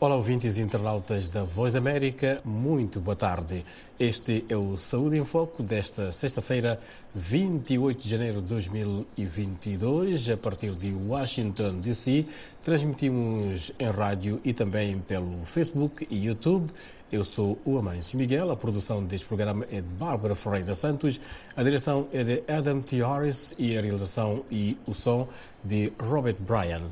Olá, ouvintes e internautas da Voz da América, muito boa tarde. Este é o Saúde em Foco desta sexta-feira, 28 de janeiro de 2022, a partir de Washington, D.C. Transmitimos em rádio e também pelo Facebook e YouTube. Eu sou o Amâncio Miguel, a produção deste programa é de Bárbara Ferreira Santos, a direção é de Adam T. Harris e a realização e o som de Robert Bryan.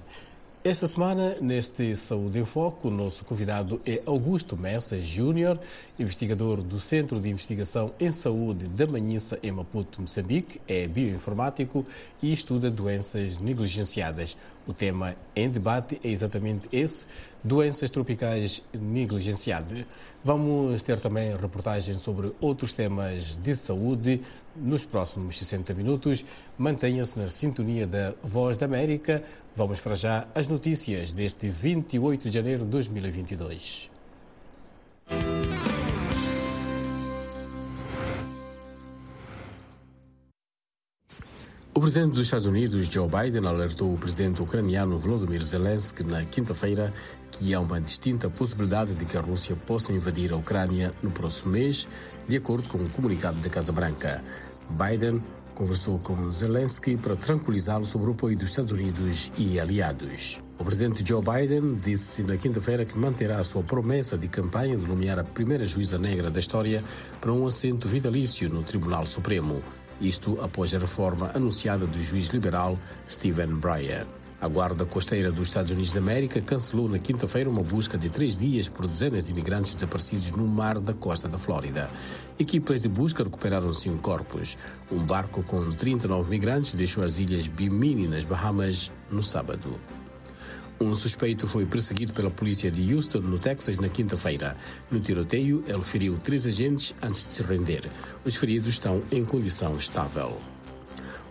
Esta semana, neste Saúde em Foco, o nosso convidado é Augusto Messa Júnior, investigador do Centro de Investigação em Saúde da Manhissa, em Maputo, Moçambique, é bioinformático e estuda doenças negligenciadas. O tema em debate é exatamente esse, doenças tropicais negligenciadas. Vamos ter também reportagens sobre outros temas de saúde nos próximos 60 minutos. Mantenha-se na sintonia da Voz da América. Vamos para já as notícias deste 28 de janeiro de 2022. O presidente dos Estados Unidos, Joe Biden, alertou o presidente ucraniano Volodymyr Zelensky na quinta-feira que há uma distinta possibilidade de que a Rússia possa invadir a Ucrânia no próximo mês, de acordo com um comunicado da Casa Branca. Biden conversou com Zelensky para tranquilizá-lo sobre o apoio dos Estados Unidos e aliados. O presidente Joe Biden disse na quinta-feira que manterá a sua promessa de campanha de nomear a primeira juíza negra da história para um assento vitalício no Tribunal Supremo. Isto após a reforma anunciada do juiz liberal Stephen Breyer. A Guarda Costeira dos Estados Unidos da América cancelou na quinta-feira uma busca de três dias por dezenas de imigrantes desaparecidos no mar da costa da Flórida. Equipas de busca recuperaram cinco corpos. Um barco com 39 migrantes deixou as ilhas Bimini, nas Bahamas, no sábado. Um suspeito foi perseguido pela polícia de Houston, no Texas, na quinta-feira. No tiroteio, ele feriu três agentes antes de se render. Os feridos estão em condição estável.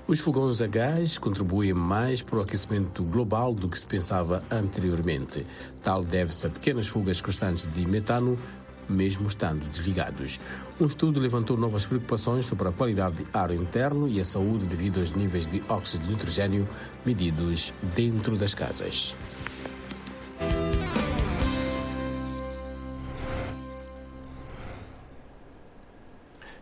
Os fogões a gás contribuem mais para o aquecimento global do que se pensava anteriormente. Tal deve-se a pequenas fugas constantes de metano, mesmo estando desligados. Um estudo levantou novas preocupações sobre a qualidade de ar interno e a saúde devido aos níveis de óxido de nitrogênio medidos dentro das casas.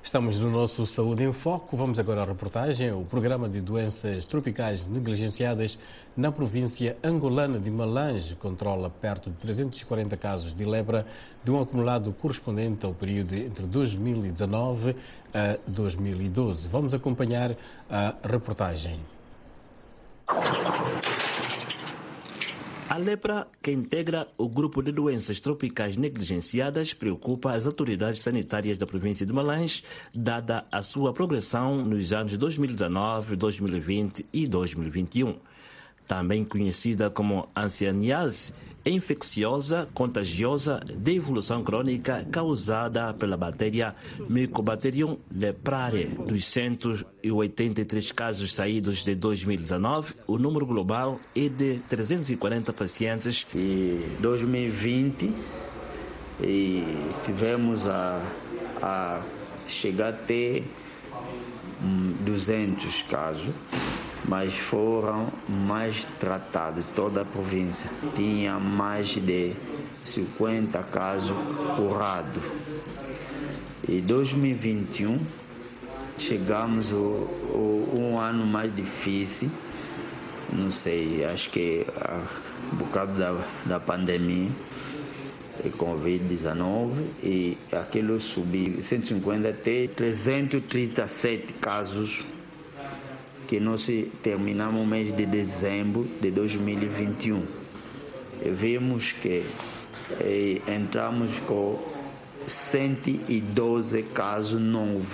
Estamos no nosso Saúde em Foco. Vamos agora à reportagem. O programa de doenças tropicais negligenciadas na província angolana de Malange controla perto de 340 casos de lepra, de um acumulado correspondente ao período entre 2019 a 2012. Vamos acompanhar a reportagem. A lepra, que integra o grupo de doenças tropicais negligenciadas, preocupa as autoridades sanitárias da província de Malange, dada a sua progressão nos anos 2019, 2020 e 2021. Também conhecida como ancianiase, infecciosa, contagiosa, de evolução crônica causada pela bactéria Mycobacterium leprae. Dos 183 casos saídos de 2019, o número global é de 340 pacientes. Em 2020, e tivemos a, a chegar até 200 casos mas foram mais tratados toda a província. Tinha mais de 50 casos curados. Em 2021 chegamos o, o, um ano mais difícil, não sei, acho que por causa da, da pandemia e Covid-19 e aquilo subiu 150 até 337 casos que nós terminamos o mês de dezembro de 2021. Vimos que eh, entramos com 112 casos novos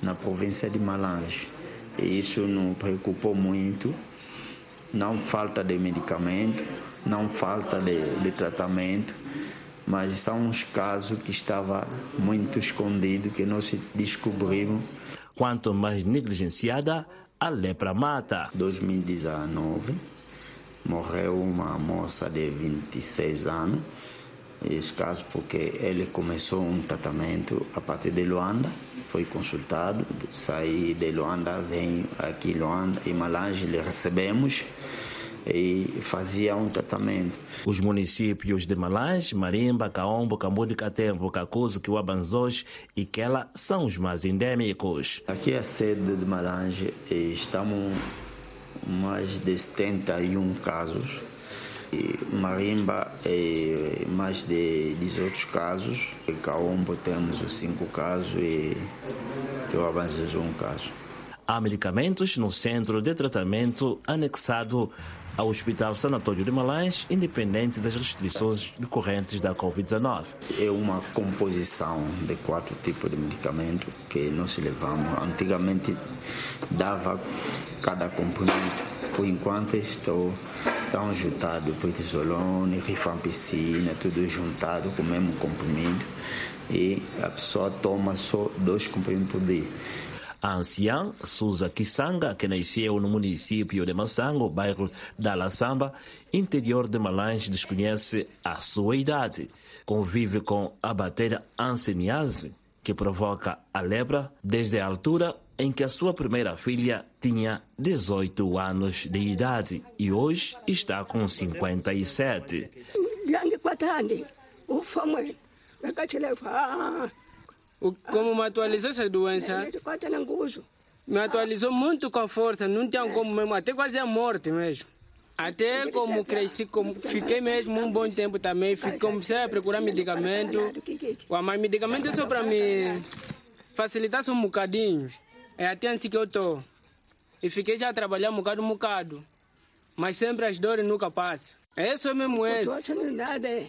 na província de Malange. E isso nos preocupou muito. Não falta de medicamento, não falta de, de tratamento, mas são uns casos que estavam muito escondidos que nós descobrimos. Quanto mais negligenciada, a lepra mata. 2019 morreu uma moça de 26 anos. Esse caso porque ele começou um tratamento a partir de Luanda, foi consultado, saí de Luanda, vem aqui Luanda e Malange, lhe recebemos e fazia um tratamento. Os municípios de Malange, Marimba, Caombo, Cambude, Catembo, Cacuzo, Quiabanzós e Quela são os mais endêmicos. Aqui é a sede de Malange estamos mais de 71 casos. E Marimba é mais de 18 casos. Em Caombo temos os 5 casos e Quiabanzós um caso. Há medicamentos no centro de tratamento anexado ao Hospital Sanatório de Malães, independente das restrições decorrentes da Covid-19. É uma composição de quatro tipos de medicamento que nós levamos. Antigamente dava cada componente. Por enquanto estou estão juntados prednisolone, rifampicina, tudo juntado com o mesmo comprimido e a pessoa toma só dois comprimidos por dia. Anciã Suza Kisanga, que nasceu no município de Massango, bairro da Laçamba, interior de Malange, desconhece a sua idade. Convive com a bactéria anceniase, que provoca a lepra, desde a altura em que a sua primeira filha tinha 18 anos de idade e hoje está com 57. Como me atualizou essa doença, me atualizou muito com força, não tinha como mesmo, até quase a morte mesmo. Até como cresci, como fiquei mesmo um bom tempo também, comecei a procurar medicamento. Mas medicamento é só para me facilitar só um bocadinho. É até assim que eu estou. E fiquei já a trabalhar um bocado, um bocado. Mas sempre as dores nunca passam. É só mesmo esse.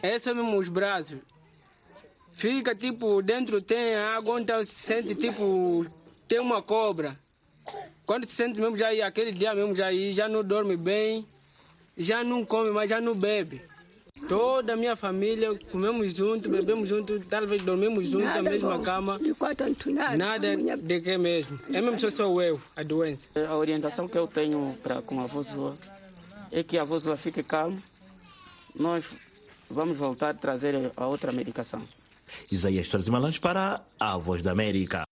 É só mesmo os braços. Fica tipo, dentro tem água, então se sente tipo, tem uma cobra. Quando se sente mesmo já aí, aquele dia mesmo já aí, já não dorme bem, já não come, mas já não bebe. Toda a minha família comemos junto, bebemos junto, talvez dormimos junto na mesma cama. Nada de que mesmo. É mesmo só sou eu, a doença. A orientação que eu tenho pra, com a avó é que a avó fique calma. Nós vamos voltar a trazer a outra medicação. Isaías Torres Malange para a Voz da América.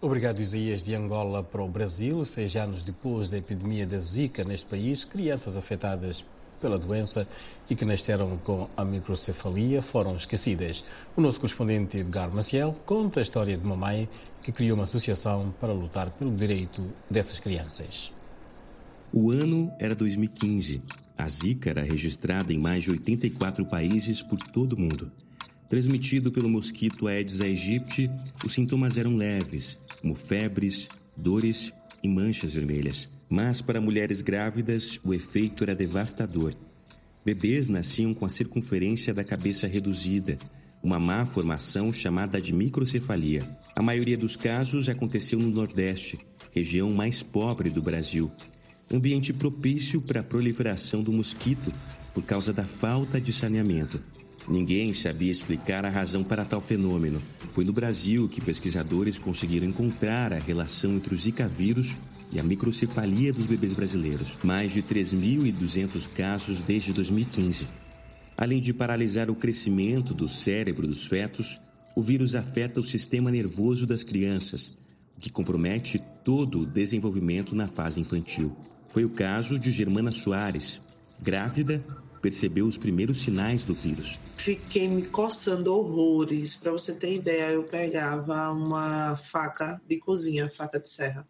Obrigado, Isaías. De Angola para o Brasil, seis anos depois da epidemia da Zika neste país, crianças afetadas pela doença e que nasceram com a microcefalia foram esquecidas. O nosso correspondente Edgar Maciel conta a história de uma mãe que criou uma associação para lutar pelo direito dessas crianças. O ano era 2015. A Zika era registrada em mais de 84 países por todo o mundo. Transmitido pelo mosquito Aedes aegypti, os sintomas eram leves, como febres, dores e manchas vermelhas. Mas para mulheres grávidas, o efeito era devastador. Bebês nasciam com a circunferência da cabeça reduzida, uma má formação chamada de microcefalia. A maioria dos casos aconteceu no Nordeste, região mais pobre do Brasil, ambiente propício para a proliferação do mosquito por causa da falta de saneamento. Ninguém sabia explicar a razão para tal fenômeno. Foi no Brasil que pesquisadores conseguiram encontrar a relação entre o Zika vírus e a microcefalia dos bebês brasileiros. Mais de 3.200 casos desde 2015. Além de paralisar o crescimento do cérebro dos fetos, o vírus afeta o sistema nervoso das crianças, o que compromete todo o desenvolvimento na fase infantil. Foi o caso de Germana Soares, grávida, percebeu os primeiros sinais do vírus. Fiquei me coçando horrores. Para você ter ideia, eu pegava uma faca de cozinha, faca de serra.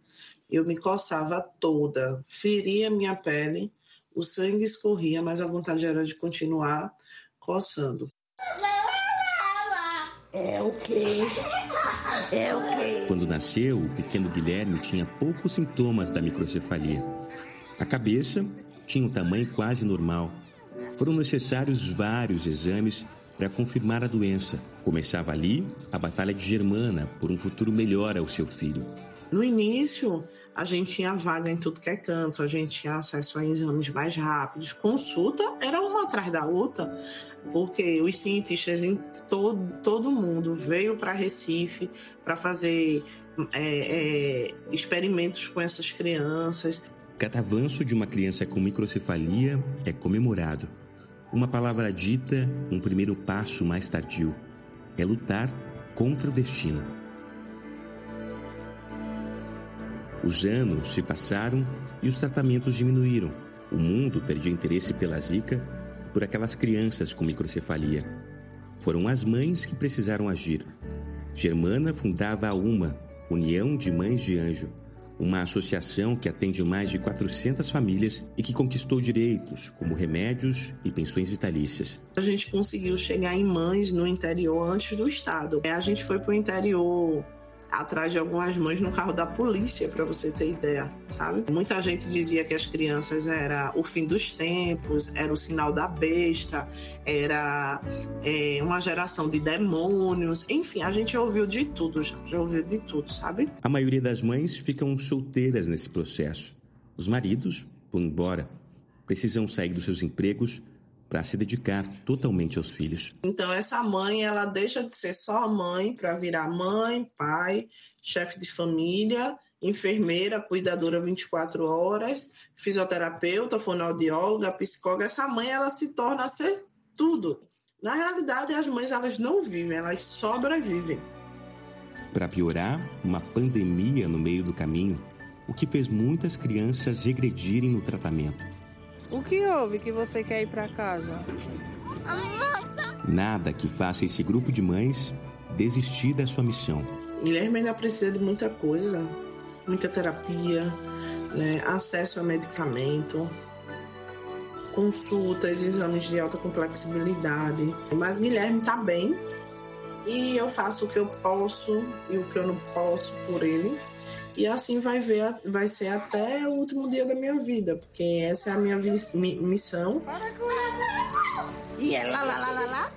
Eu me coçava toda, feria minha pele, o sangue escorria, mas a vontade era de continuar coçando. É o quê? É o quê? Quando nasceu, o pequeno Guilherme tinha poucos sintomas da microcefalia. A cabeça tinha um tamanho quase normal. Foram necessários vários exames para confirmar a doença. Começava ali a batalha de Germana por um futuro melhor ao seu filho. No início, a gente tinha vaga em tudo que é canto, a gente tinha acesso a exames mais rápidos. Consulta era uma atrás da outra, porque os cientistas em todo, todo mundo veio para Recife para fazer é, é, experimentos com essas crianças. Cada avanço de uma criança com microcefalia é comemorado. Uma palavra dita, um primeiro passo mais tardio. É lutar contra o destino. Os anos se passaram e os tratamentos diminuíram. O mundo perdeu interesse pela Zika por aquelas crianças com microcefalia. Foram as mães que precisaram agir. Germana fundava a UMA, União de Mães de Anjo, uma associação que atende mais de 400 famílias e que conquistou direitos como remédios e pensões vitalícias. A gente conseguiu chegar em mães no interior antes do estado. A gente foi para o interior atrás de algumas mães no carro da polícia, para você ter ideia, sabe? Muita gente dizia que as crianças era o fim dos tempos, era o sinal da besta, era é, uma geração de demônios, enfim, a gente ouviu de tudo já, já ouviu de tudo, sabe? A maioria das mães ficam solteiras nesse processo. Os maridos vão embora, precisam sair dos seus empregos para se dedicar totalmente aos filhos. Então essa mãe, ela deixa de ser só mãe para virar mãe, pai, chefe de família, enfermeira, cuidadora 24 horas, fisioterapeuta, fonoaudióloga, psicóloga. Essa mãe, ela se torna a ser tudo. Na realidade, as mães elas não vivem, elas sobrevivem. Para piorar, uma pandemia no meio do caminho, o que fez muitas crianças regredirem no tratamento. O que houve que você quer ir para casa? Nada que faça esse grupo de mães desistir da sua missão. Guilherme ainda precisa de muita coisa, muita terapia, né? acesso a medicamento, consultas, exames de alta complexibilidade. Mas Guilherme está bem e eu faço o que eu posso e o que eu não posso por ele. E assim vai, ver, vai ser até o último dia da minha vida, porque essa é a minha missão. E é lá, lá, lá, lá, lá.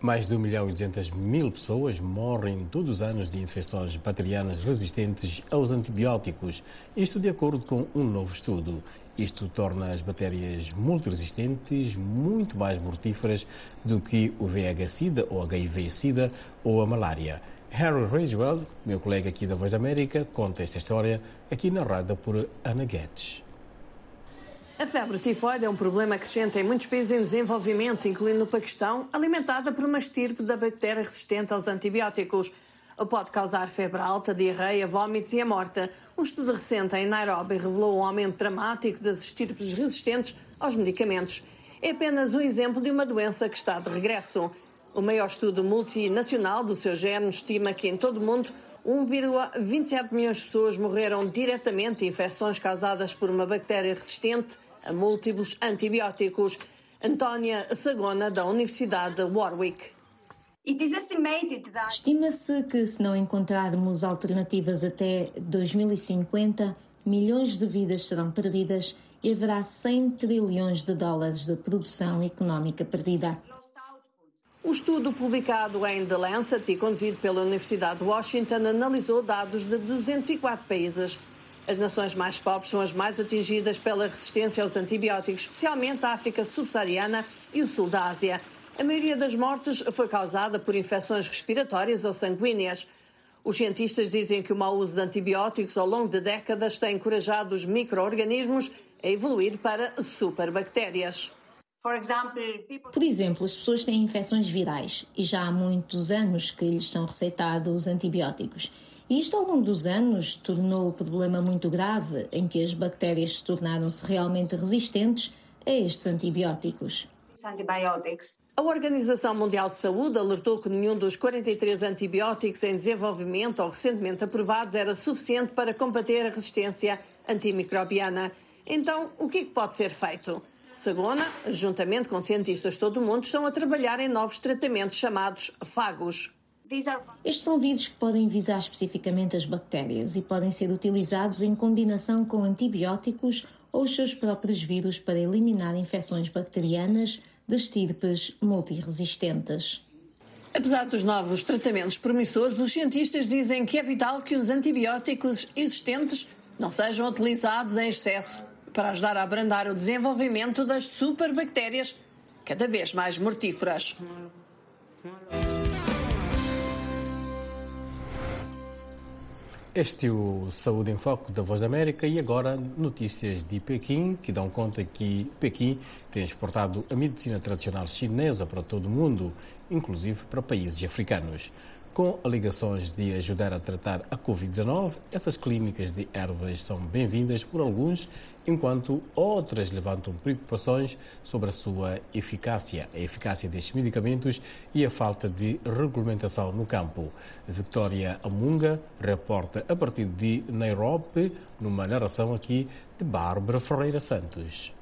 Mais de 1 milhão e 200 mil pessoas morrem todos os anos de infecções bacterianas resistentes aos antibióticos, isto de acordo com um novo estudo. Isto torna as bactérias multiresistentes muito mais mortíferas do que o VIH-Sida ou HIV-Sida ou a malária. Harry Ridgewell, meu colega aqui da Voz da América, conta esta história aqui narrada por Ana Guedes. A febre tifoide é um problema crescente em muitos países em desenvolvimento, incluindo o Paquistão, alimentada por uma estirpe da bactéria resistente aos antibióticos. Pode causar febre alta, diarreia, vômitos e a morte. Um estudo recente em Nairobi revelou um aumento dramático das estirpes resistentes aos medicamentos. É apenas um exemplo de uma doença que está de regresso. O maior estudo multinacional do seu género estima que em todo o mundo 1,27 milhões de pessoas morreram diretamente de infecções causadas por uma bactéria resistente a múltiplos antibióticos. Antónia Sagona, da Universidade de Warwick. Estima-se que, se não encontrarmos alternativas até 2050, milhões de vidas serão perdidas e haverá 100 trilhões de dólares de produção económica perdida. O estudo publicado em The Lancet e conduzido pela Universidade de Washington analisou dados de 204 países. As nações mais pobres são as mais atingidas pela resistência aos antibióticos, especialmente a África subsaariana e o sul da Ásia. A maioria das mortes foi causada por infecções respiratórias ou sanguíneas. Os cientistas dizem que o mau uso de antibióticos ao longo de décadas tem encorajado os micro-organismos a evoluir para superbactérias. Por exemplo, as pessoas têm infecções virais e já há muitos anos que lhes são receitados antibióticos. E isto, ao longo dos anos, tornou o problema muito grave, em que as bactérias se tornaram-se realmente resistentes a estes antibióticos. A Organização Mundial de Saúde alertou que nenhum dos 43 antibióticos em desenvolvimento ou recentemente aprovados era suficiente para combater a resistência antimicrobiana. Então, o que, é que pode ser feito? Sagona, juntamente com cientistas de todo o mundo, estão a trabalhar em novos tratamentos chamados fagos. Estes são vírus que podem visar especificamente as bactérias e podem ser utilizados em combinação com antibióticos ou os seus próprios vírus para eliminar infecções bacterianas de estirpes multiresistentes. Apesar dos novos tratamentos promissores, os cientistas dizem que é vital que os antibióticos existentes não sejam utilizados em excesso para ajudar a abrandar o desenvolvimento das superbactérias cada vez mais mortíferas. Este é o Saúde em Foco da Voz da América e agora notícias de Pequim, que dão conta que Pequim tem exportado a medicina tradicional chinesa para todo o mundo, inclusive para países africanos. Com alegações de ajudar a tratar a Covid-19, essas clínicas de ervas são bem-vindas por alguns enquanto outras levantam preocupações sobre a sua eficácia, a eficácia destes medicamentos e a falta de regulamentação no campo. Victoria Amunga reporta a partir de Nairobi, numa narração aqui de Bárbara Ferreira Santos.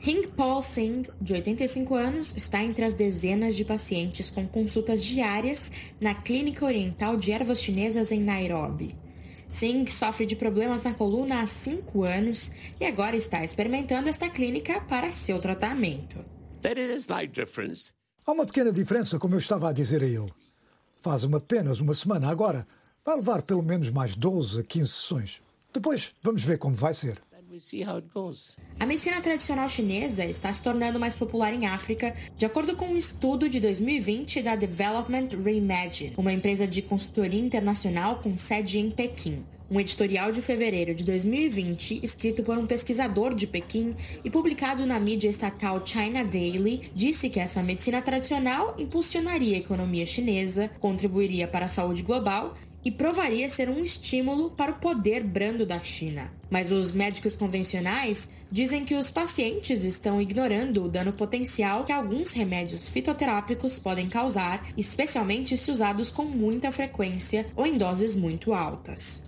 Hing Paul Singh, de 85 anos, está entre as dezenas de pacientes com consultas diárias na Clínica Oriental de Ervas Chinesas em Nairobi. Singh sofre de problemas na coluna há cinco anos e agora está experimentando esta clínica para seu tratamento. Há uma pequena diferença, como eu estava a dizer a ele. Faz-me apenas uma semana agora. Vai levar pelo menos mais 12 a 15 sessões. Depois vamos ver como vai ser. A medicina tradicional chinesa está se tornando mais popular em África, de acordo com um estudo de 2020 da Development Reimagine, uma empresa de consultoria internacional com sede em Pequim. Um editorial de fevereiro de 2020, escrito por um pesquisador de Pequim e publicado na mídia estatal China Daily, disse que essa medicina tradicional impulsionaria a economia chinesa, contribuiria para a saúde global e provaria ser um estímulo para o poder brando da China. Mas os médicos convencionais dizem que os pacientes estão ignorando o dano potencial que alguns remédios fitoterápicos podem causar, especialmente se usados com muita frequência ou em doses muito altas.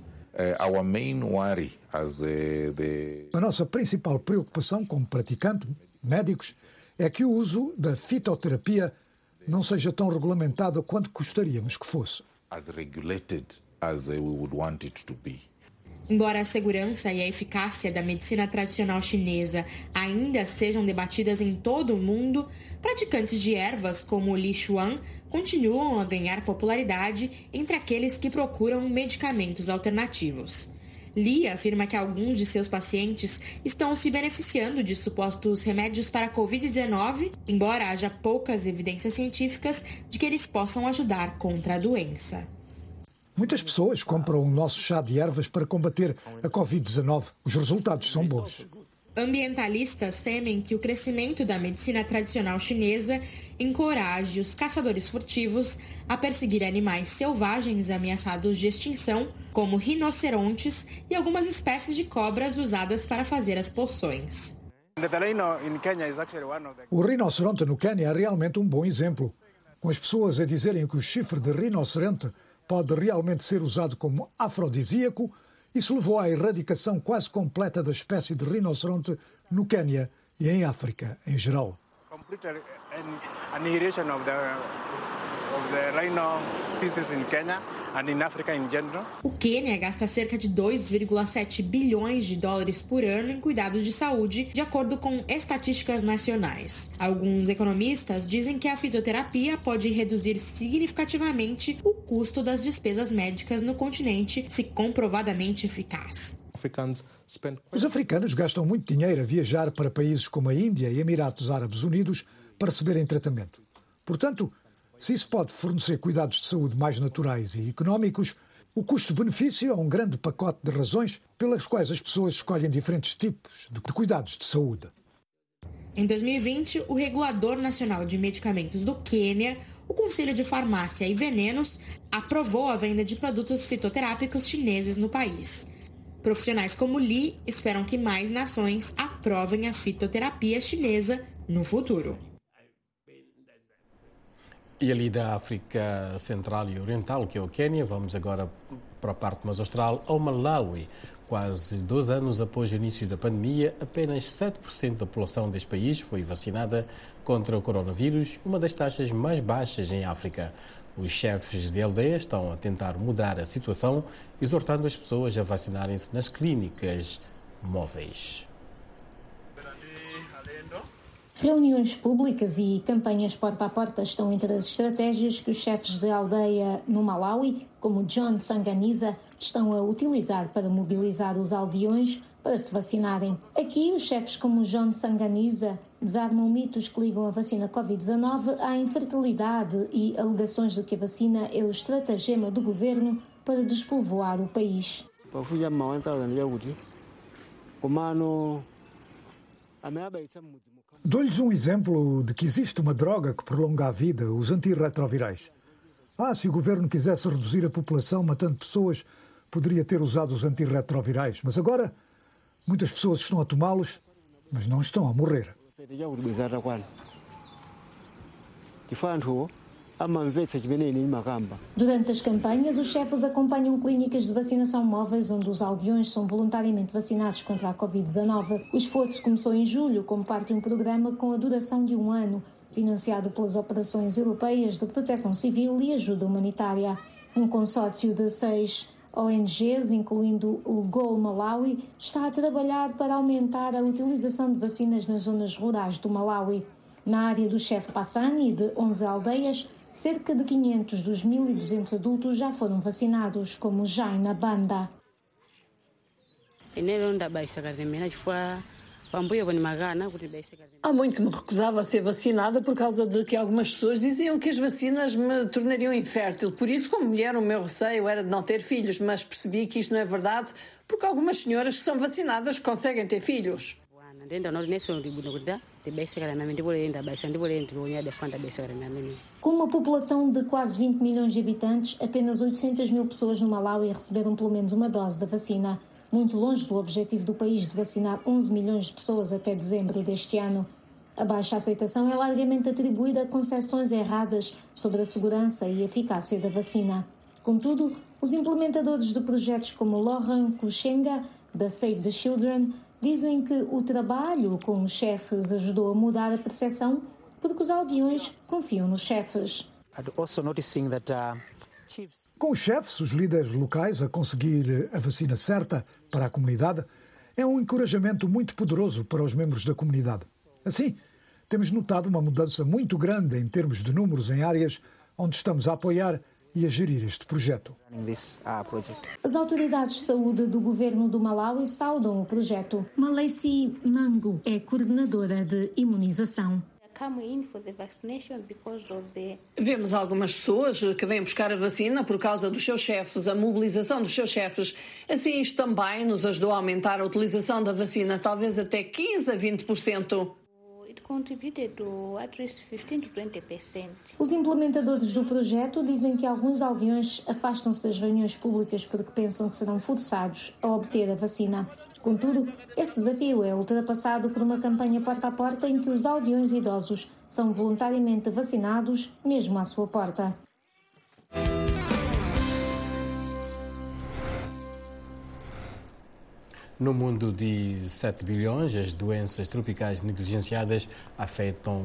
A nossa principal preocupação como praticante, médicos, é que o uso da fitoterapia não seja tão regulamentado quanto gostaríamos que fosse as. Embora a segurança e a eficácia da medicina tradicional chinesa ainda sejam debatidas em todo o mundo, praticantes de ervas como Li Xuan continuam a ganhar popularidade entre aqueles que procuram medicamentos alternativos. Li afirma que alguns de seus pacientes estão se beneficiando de supostos remédios para a Covid-19, embora haja poucas evidências científicas de que eles possam ajudar contra a doença. Muitas pessoas compram o nosso chá de ervas para combater a Covid-19. Os resultados são bons. Ambientalistas temem que o crescimento da medicina tradicional chinesa encoraje os caçadores furtivos a perseguir animais selvagens ameaçados de extinção, como rinocerontes e algumas espécies de cobras usadas para fazer as poções. O rinoceronte no Quênia é realmente um bom exemplo, com as pessoas a dizerem que o chifre de rinoceronte pode realmente ser usado como afrodisíaco isso levou à erradicação quase completa da espécie de rinoceronte no Quênia e em África em geral. O Quênia gasta cerca de 2,7 bilhões de dólares por ano em cuidados de saúde, de acordo com estatísticas nacionais. Alguns economistas dizem que a fitoterapia pode reduzir significativamente o custo das despesas médicas no continente, se comprovadamente eficaz. Os africanos gastam muito dinheiro a viajar para países como a Índia e Emirados Árabes Unidos para receberem tratamento. Portanto, se isso pode fornecer cuidados de saúde mais naturais e económicos, o custo-benefício é um grande pacote de razões pelas quais as pessoas escolhem diferentes tipos de cuidados de saúde. Em 2020, o Regulador Nacional de Medicamentos do Quênia, o Conselho de Farmácia e Venenos, aprovou a venda de produtos fitoterápicos chineses no país. Profissionais como Li esperam que mais nações aprovem a fitoterapia chinesa no futuro. E ali da África Central e Oriental, que é o Quênia, vamos agora para a parte mais austral, ao Malawi. Quase dois anos após o início da pandemia, apenas 7% da população deste país foi vacinada contra o coronavírus, uma das taxas mais baixas em África. Os chefes de aldeia estão a tentar mudar a situação, exortando as pessoas a vacinarem-se nas clínicas móveis. Reuniões públicas e campanhas porta a porta estão entre as estratégias que os chefes de aldeia no Malawi, como John Sanganiza, estão a utilizar para mobilizar os aldeões para se vacinarem. Aqui, os chefes como John Sanganiza desarmam mitos que ligam a vacina Covid-19 à infertilidade e alegações de que a vacina é o estratagema do governo para despovoar o país. Dou-lhes um exemplo de que existe uma droga que prolonga a vida, os antirretrovirais. Ah, se o governo quisesse reduzir a população matando pessoas, poderia ter usado os antirretrovirais. Mas agora, muitas pessoas estão a tomá-los, mas não estão a morrer. Durante as campanhas, os chefes acompanham clínicas de vacinação móveis onde os aldeões são voluntariamente vacinados contra a Covid-19. O esforço começou em julho como parte de um programa com a duração de um ano, financiado pelas operações europeias de proteção civil e ajuda humanitária. Um consórcio de seis ONGs, incluindo o Gol Malawi, está a trabalhar para aumentar a utilização de vacinas nas zonas rurais do Malawi. Na área do chefe Passani, de 11 aldeias, cerca de 500 dos 1.200 adultos já foram vacinados, como Jaina Banda. Há muito que me recusava a ser vacinada por causa de que algumas pessoas diziam que as vacinas me tornariam infértil. Por isso, como mulher, o meu receio era de não ter filhos, mas percebi que isto não é verdade porque algumas senhoras que são vacinadas conseguem ter filhos. Com uma população de quase 20 milhões de habitantes, apenas 800 mil pessoas no Malawi receberam pelo menos uma dose da vacina, muito longe do objetivo do país de vacinar 11 milhões de pessoas até dezembro deste ano. A baixa aceitação é largamente atribuída a concepções erradas sobre a segurança e eficácia da vacina. Contudo, os implementadores de projetos como Lohan Kushenga, da Save the Children, dizem que o trabalho com os chefes ajudou a mudar a percepção porque os aldeões confiam nos chefes. Com os chefes, os líderes locais, a conseguir a vacina certa para a comunidade, é um encorajamento muito poderoso para os membros da comunidade. Assim, temos notado uma mudança muito grande em termos de números em áreas onde estamos a apoiar e a gerir este projeto. As autoridades de saúde do governo do Malawi saudam o projeto. Malesi Mango é coordenadora de imunização. Vemos algumas pessoas que vêm buscar a vacina por causa dos seus chefes, a mobilização dos seus chefes. Assim, isto também nos ajudou a aumentar a utilização da vacina, talvez até 15 a 20%. Os implementadores do projeto dizem que alguns aldeões afastam-se das reuniões públicas porque pensam que serão forçados a obter a vacina. Contudo, esse desafio é ultrapassado por uma campanha porta a porta em que os aldeões idosos são voluntariamente vacinados, mesmo à sua porta. No mundo de 7 bilhões, as doenças tropicais negligenciadas afetam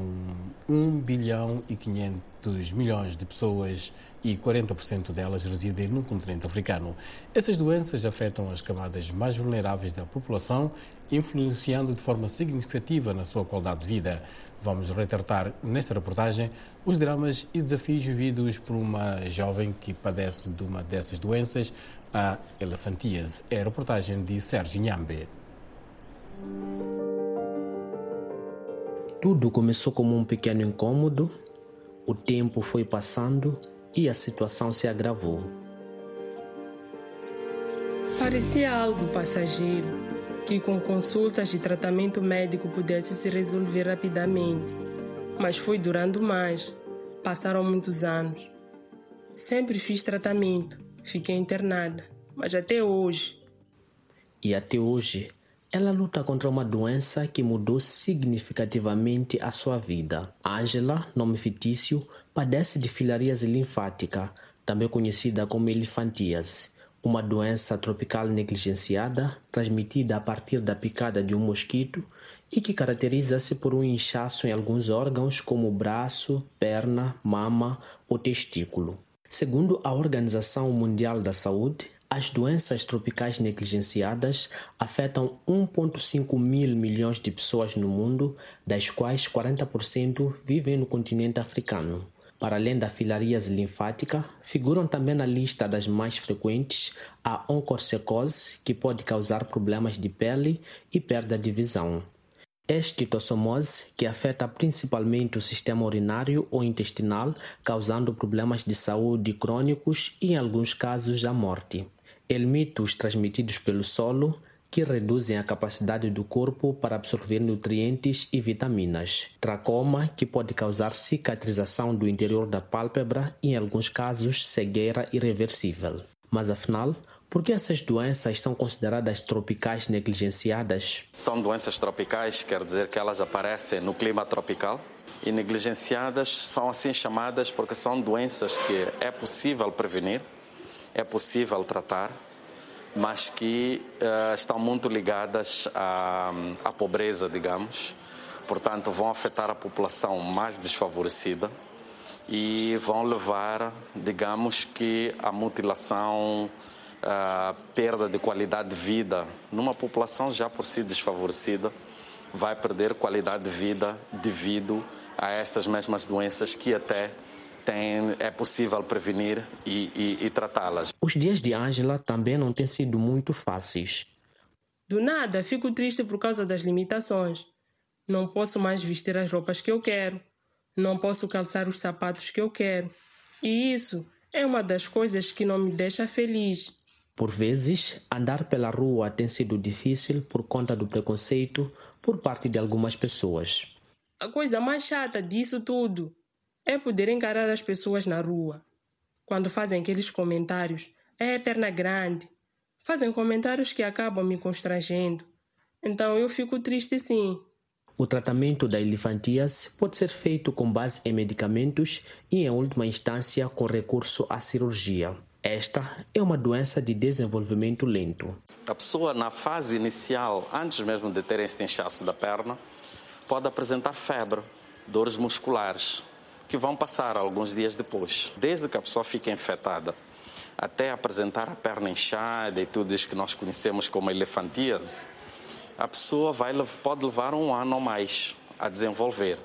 1 bilhão e 500 milhões de pessoas e 40% delas residem no continente africano. Essas doenças afetam as camadas mais vulneráveis da população, influenciando de forma significativa na sua qualidade de vida. Vamos retratar nesta reportagem os dramas e desafios vividos por uma jovem que padece de uma dessas doenças, a elefantíase. É a reportagem de Sérgio Nhambe. Tudo começou como um pequeno incômodo, o tempo foi passando e a situação se agravou. Parecia algo passageiro, que com consultas e tratamento médico pudesse se resolver rapidamente. Mas foi durando mais. Passaram muitos anos. Sempre fiz tratamento, fiquei internada, mas até hoje. E até hoje, ela luta contra uma doença que mudou significativamente a sua vida. Angela, nome fictício, padece de filariase linfática, também conhecida como elefantíase, uma doença tropical negligenciada transmitida a partir da picada de um mosquito e que caracteriza-se por um inchaço em alguns órgãos como braço, perna, mama ou testículo. Segundo a Organização Mundial da Saúde, as doenças tropicais negligenciadas afetam 1,5 mil milhões de pessoas no mundo, das quais 40% vivem no continente africano. Para além da filariase linfática, figuram também na lista das mais frequentes a oncorcecose, que pode causar problemas de pele e perda de visão. Esquistossomose, que afeta principalmente o sistema urinário ou intestinal, causando problemas de saúde crônicos e, em alguns casos, a morte. Helmitos transmitidos pelo solo, que reduzem a capacidade do corpo para absorver nutrientes e vitaminas. Tracoma, que pode causar cicatrização do interior da pálpebra e, em alguns casos, cegueira irreversível. Mas afinal, por que essas doenças são consideradas tropicais negligenciadas? São doenças tropicais, quer dizer que elas aparecem no clima tropical. E negligenciadas são assim chamadas porque são doenças que é possível prevenir, é possível tratar, mas que uh, estão muito ligadas à, à pobreza, digamos. Portanto, vão afetar a população mais desfavorecida e vão levar, digamos que, a mutilação a perda de qualidade de vida numa população já por si desfavorecida vai perder qualidade de vida devido a estas mesmas doenças que até tem, é possível prevenir e, e, e tratá-las. Os dias de Ângela também não têm sido muito fáceis. Do nada, fico triste por causa das limitações. Não posso mais vestir as roupas que eu quero. Não posso calçar os sapatos que eu quero. E isso é uma das coisas que não me deixa feliz. Por vezes, andar pela rua tem sido difícil por conta do preconceito por parte de algumas pessoas. A coisa mais chata disso tudo é poder encarar as pessoas na rua. Quando fazem aqueles comentários, é eterna grande. Fazem comentários que acabam me constrangendo. Então eu fico triste sim. O tratamento da elefantíase pode ser feito com base em medicamentos e, em última instância, com recurso à cirurgia. Esta é uma doença de desenvolvimento lento. A pessoa, na fase inicial, antes mesmo de ter este inchaço da perna, pode apresentar febre, dores musculares, que vão passar alguns dias depois. Desde que a pessoa fica infectada até apresentar a perna inchada e tudo isso que nós conhecemos como elefantíase, a pessoa vai, pode levar um ano ou mais a desenvolver.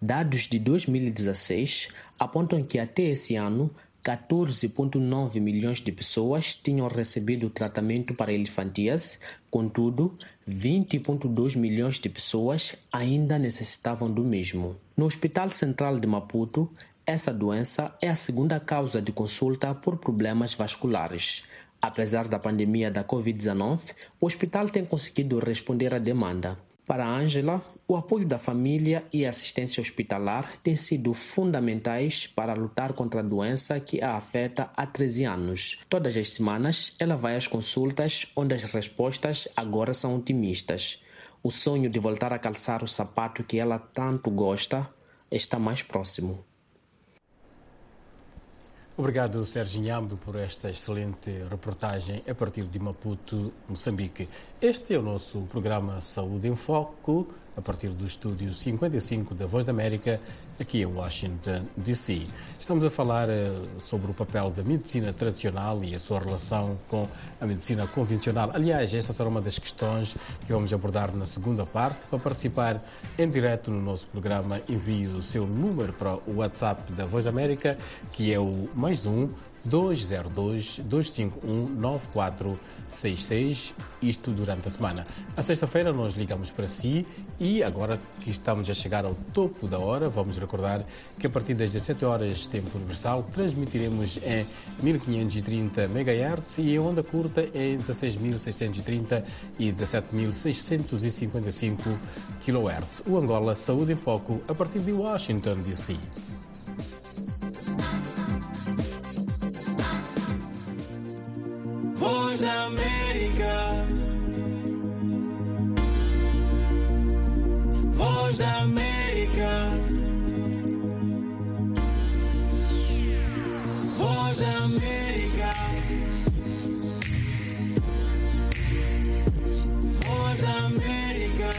Dados de 2016 apontam que até esse ano 14,9 milhões de pessoas tinham recebido tratamento para elefantíase, contudo, 20,2 milhões de pessoas ainda necessitavam do mesmo. No Hospital Central de Maputo, essa doença é a segunda causa de consulta por problemas vasculares. Apesar da pandemia da Covid-19, o hospital tem conseguido responder à demanda. Para Ângela, o apoio da família e a assistência hospitalar têm sido fundamentais para lutar contra a doença que a afeta há 13 anos. Todas as semanas, ela vai às consultas, onde as respostas agora são otimistas. O sonho de voltar a calçar o sapato que ela tanto gosta está mais próximo. Obrigado, Sérgio Nhambe, por esta excelente reportagem a partir de Maputo, Moçambique. Este é o nosso programa Saúde em Foco, a partir do estúdio 55 da Voz da América, aqui em Washington, D.C. Estamos a falar eh, sobre o papel da medicina tradicional e a sua relação com a medicina convencional. Aliás, esta será uma das questões que vamos abordar na segunda parte. Para participar em direto no nosso programa, envie o seu número para o WhatsApp da Voz da América, que é o um 202 251 9466, isto durante a semana. A sexta-feira nós ligamos para si e agora que estamos a chegar ao topo da hora, vamos recordar que a partir das 17 horas tempo universal transmitiremos em 1530 MHz e em onda curta em 16.630 e 17.655 kHz. O Angola Saúde em Foco a partir de Washington DC. Voz América. América. América. América.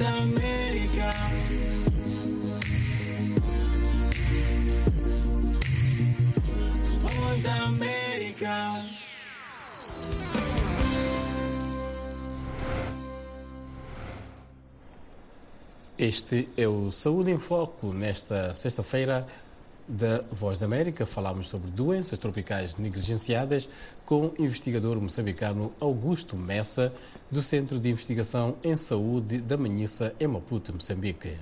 América. Da América. Este é o Saúde em Foco nesta sexta-feira, da Voz da América, falámos sobre doenças tropicais negligenciadas com o investigador moçambicano Augusto Messa, do Centro de Investigação em Saúde da Manhissa, em Maputo, Moçambique.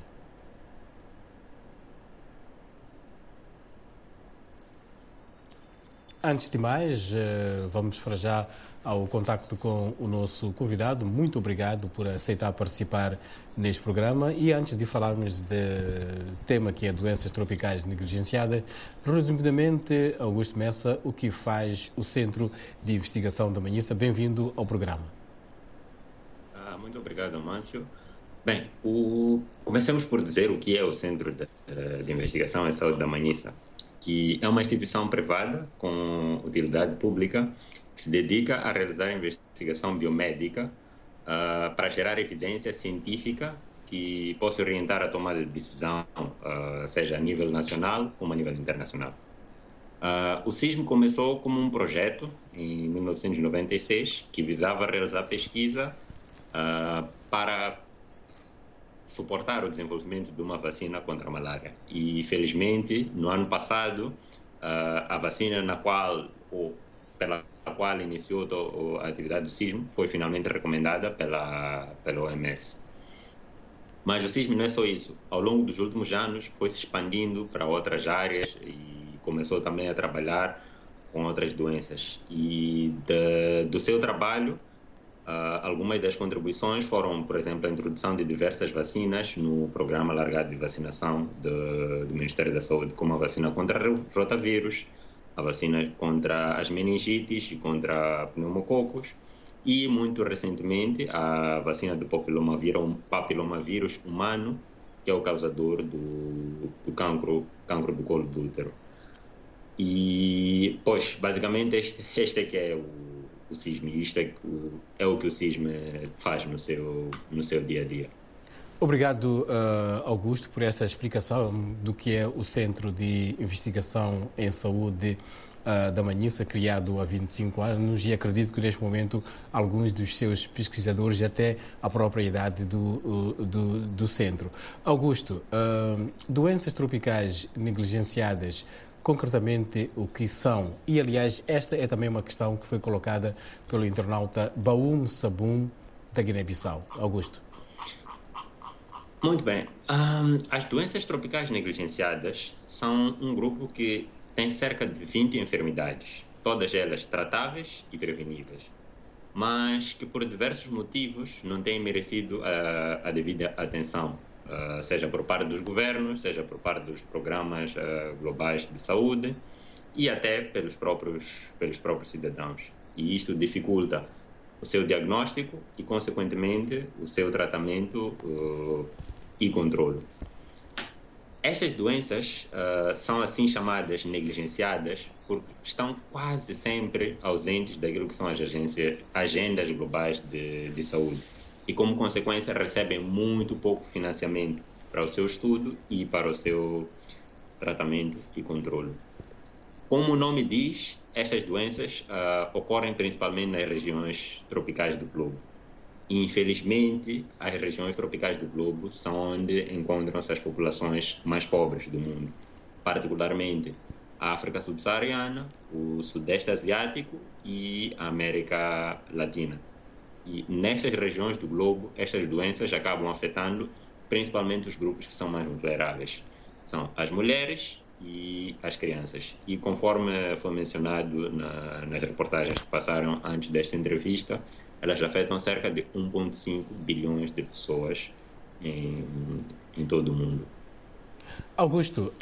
Antes de mais, eh, vamos para já ao contacto com o nosso convidado. Muito obrigado por aceitar participar neste programa. E antes de falarmos do tema que é doenças tropicais negligenciadas, resumidamente, Augusto Messa, o que faz o Centro de Investigação da Manhissa. Bem-vindo ao programa. Ah, muito obrigado, Márcio. Bem, o... por dizer o que é o Centro de, de Investigação em Saúde da Manhissa que é uma instituição privada com utilidade pública que se dedica a realizar investigação biomédica uh, para gerar evidência científica que possa orientar a tomada de decisão, uh, seja a nível nacional como a nível internacional. Uh, o CISM começou como um projeto em 1996 que visava realizar pesquisa para suportar o desenvolvimento de uma vacina contra a malária. E, felizmente, no ano passado, a vacina na qual, ou pela qual iniciou a atividade do CISM foi finalmente recomendada pela, pela OMS. Mas o CISM não é só isso. Ao longo dos últimos anos, foi se expandindo para outras áreas e começou também a trabalhar com outras doenças. E de, do seu trabalho, Uh, algumas das contribuições foram, por exemplo, a introdução de diversas vacinas no programa largado de vacinação do Ministério da Saúde, como a vacina contra rotavírus, a vacina contra as meningites e contra pneumococos, e muito recentemente a vacina do papilomavírus, papilomavírus humano, que é o causador do, do cancro, cancro do colo do útero. E, pois, basicamente este, este é que é o o CISM isto é, é o que o CISM faz no seu, no seu dia a dia. Obrigado, uh, Augusto, por essa explicação do que é o Centro de Investigação em Saúde uh, da Manhissa, criado há 25 anos, e acredito que neste momento alguns dos seus pesquisadores, até a própria idade do, uh, do, do centro. Augusto, doenças tropicais negligenciadas concretamente o que são. E, aliás, esta é também uma questão que foi colocada pelo internauta Baum Sabum, da Guiné-Bissau. Augusto. Muito bem. Um, as doenças tropicais negligenciadas são um grupo que tem cerca de 20 enfermidades, todas elas tratáveis e preveníveis, mas que por diversos motivos não têm merecido a, a devida atenção uh, seja por parte dos governos, seja por parte dos programas uh, globais de saúde e até pelos próprios, pelos próprios cidadãos. E isto dificulta o seu diagnóstico e, consequentemente, o seu tratamento uh, e controle. Estas doenças uh, são assim chamadas negligenciadas porque estão quase sempre ausentes daquilo que são as agências, agendas globais de, de saúde e, como consequência, recebem muito pouco financiamento para o seu estudo e para o seu tratamento e controle. Como o nome diz, estas doenças uh, ocorrem principalmente nas regiões tropicais do globo. E, infelizmente, as regiões tropicais do globo são onde encontram-se as populações mais pobres do mundo, particularmente a África subsaariana, o Sudeste Asiático e a América Latina. E nestas regiões do globo, estas doenças acabam afetando principalmente os grupos que são mais vulneráveis. São as mulheres e as crianças. E conforme foi mencionado na, nas reportagens que passaram antes desta entrevista, elas afetam cerca de 1,5 bilhões de pessoas em, em todo o mundo. Augusto,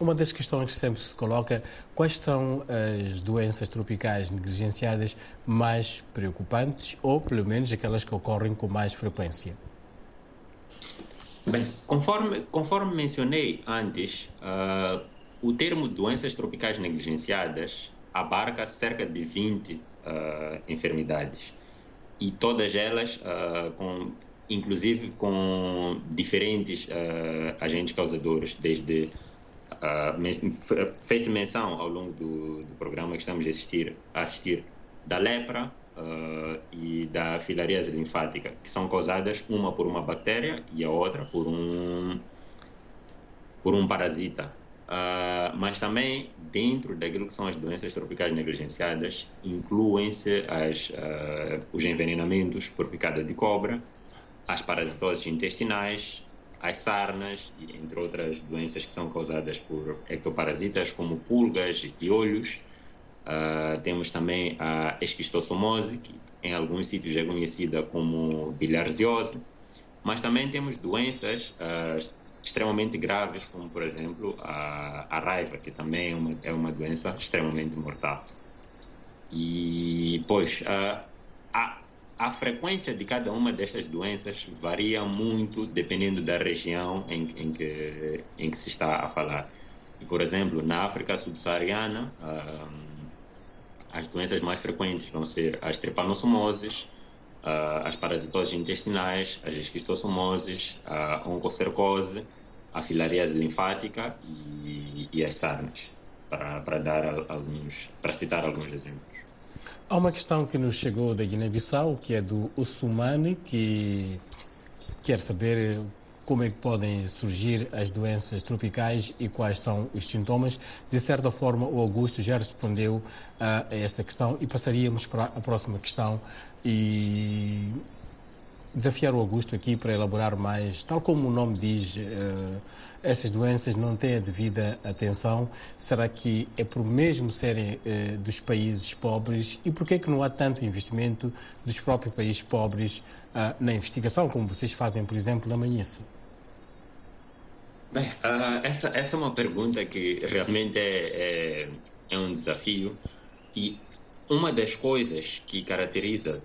uma das questões que sempre se coloca, quais são as doenças tropicais negligenciadas mais preocupantes ou, pelo menos, aquelas que ocorrem com mais frequência? Bem, conforme, conforme mencionei antes, uh, o termo doenças tropicais negligenciadas abarca cerca de 20 uh, enfermidades e todas elas uh, com inclusive com diferentes uh, agentes causadores, desde uh, fez menção ao longo do, do, programa que estamos a assistir, a assistir da lepra uh, e da filariase linfática, que são causadas uma por uma bactéria e a outra por um por um parasita. Uh, mas também dentro daquilo que são as doenças tropicais negligenciadas incluem-se uh, os envenenamentos por picada de cobra, as parasitoses intestinais, as sarnas, entre outras doenças que são causadas por ectoparasitas como pulgas e piolhos. Uh, temos também a esquistossomose, que em alguns sítios é conhecida como bilharziose, mas também temos doenças uh, extremamente graves, como por exemplo a, a raiva, que também é uma, é uma doença extremamente mortal. E, pois, uh, a, a frequência de cada uma destas doenças varia muito dependendo da região em, em, que, em que se está a falar. Por exemplo, na África subsaariana, uh, as doenças mais frequentes vão ser as tripanossomoses, uh, as parasitoses intestinais, as esquistossomoses, a oncocercose, a filariase linfática e, e as sarnas, para, para dar alguns, para citar alguns exemplos. Há uma questão que nos chegou da Guiné-Bissau, que é do Ussumani, que quer saber como é que podem surgir as doenças tropicais e quais são os sintomas. De certa forma, o Augusto já respondeu a esta questão e passaríamos para a próxima questão e desafiar o Augusto aqui para elaborar mais, tal como o nome diz, uh, essas doenças não têm a devida atenção. Será que é por mesmo serem uh, dos países pobres e por que é que não há tanto investimento dos próprios países pobres uh, na investigação, como vocês fazem, por exemplo, na Manhissa? Bem, uh, essa, essa é uma pergunta que realmente é, é, é, um desafio e uma das coisas que caracteriza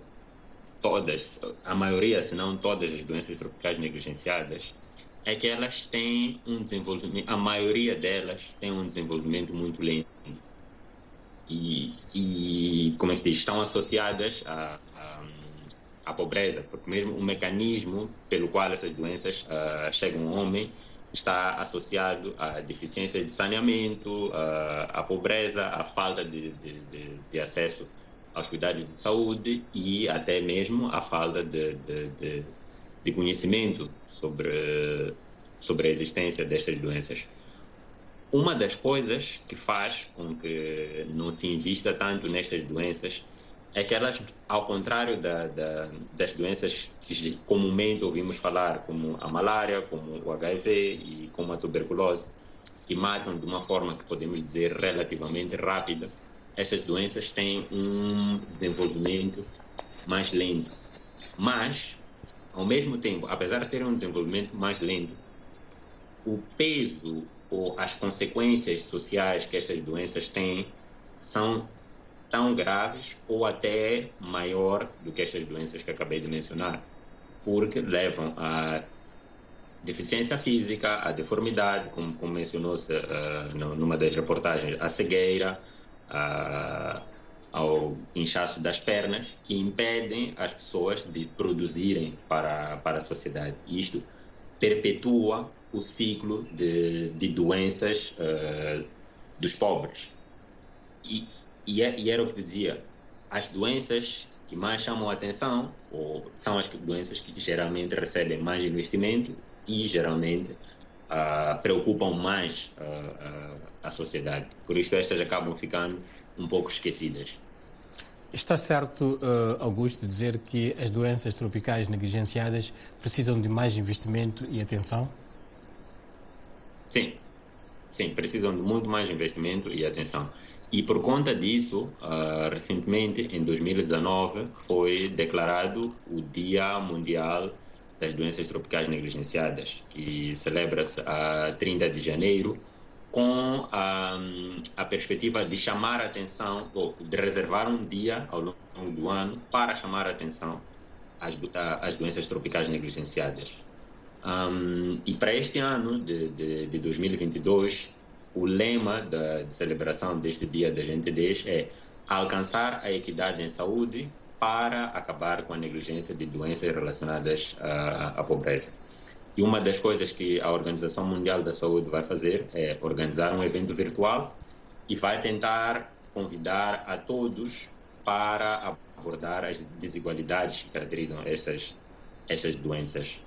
todas, a maioria, se não todas as doenças tropicais negligenciadas, é que elas têm um desenvolvimento, a maioria delas tem um desenvolvimento muito lento. E, e como é que diz, estão associadas à, à, pobreza, porque mesmo o mecanismo pelo qual essas doenças uh, chegam ao homem está associado à deficiência de saneamento, à, pobreza, à falta de, de, de, de, acesso aos cuidados de saúde e até mesmo à falta de, de conhecimento sobre, sobre a existência destas doenças. Uma das coisas que faz com que não se invista tanto nestas doenças é que elas, ao contrário da, da, das doenças que comumente ouvimos falar, como a malária, como o HIV e como a tuberculose, que matam de uma forma que podemos dizer relativamente rápida, essas doenças têm um desenvolvimento mais lento. Mas, ao mesmo tempo, apesar de terem um desenvolvimento mais lento, o peso ou as consequências sociais que essas doenças têm são tão graves ou até maior do que estas doenças que acabei de mencionar, porque levam a deficiência física, a deformidade, como, como mencionou-se uh, numa das reportagens, a cegueira, uh, ao inchaço das pernas, que impedem as pessoas de produzirem para, para a sociedade. Isto perpetua o ciclo de, de doenças uh, dos pobres. E e, é, e era o que te dizia, as doenças que mais chamam a atenção ou são as doenças que geralmente recebem mais investimento e geralmente uh, preocupam mais uh, a sociedade. Por isso estas acabam ficando um pouco esquecidas. Está certo, Augusto, dizer que as doenças tropicais negligenciadas precisam de mais investimento e atenção? Sim, sim, precisam de muito mais investimento e atenção. E por conta disso, uh, recentemente, em 2019, foi declarado o Dia Mundial das Doenças Tropicais Negligenciadas, que celebra-se a 30 de janeiro, com a, a perspectiva de chamar a atenção, ou de reservar um dia ao longo do ano para chamar a atenção às, às doenças tropicais negligenciadas. Um, e para este ano de, de, de 2022, o lema da de celebração deste Dia da Gente 10 é alcançar a equidade em saúde para acabar com a negligência de doenças relacionadas à, à pobreza. E uma das coisas que a Organização Mundial da Saúde vai fazer é organizar um evento virtual e vai tentar convidar a todos para abordar as desigualdades que caracterizam estas, estas doenças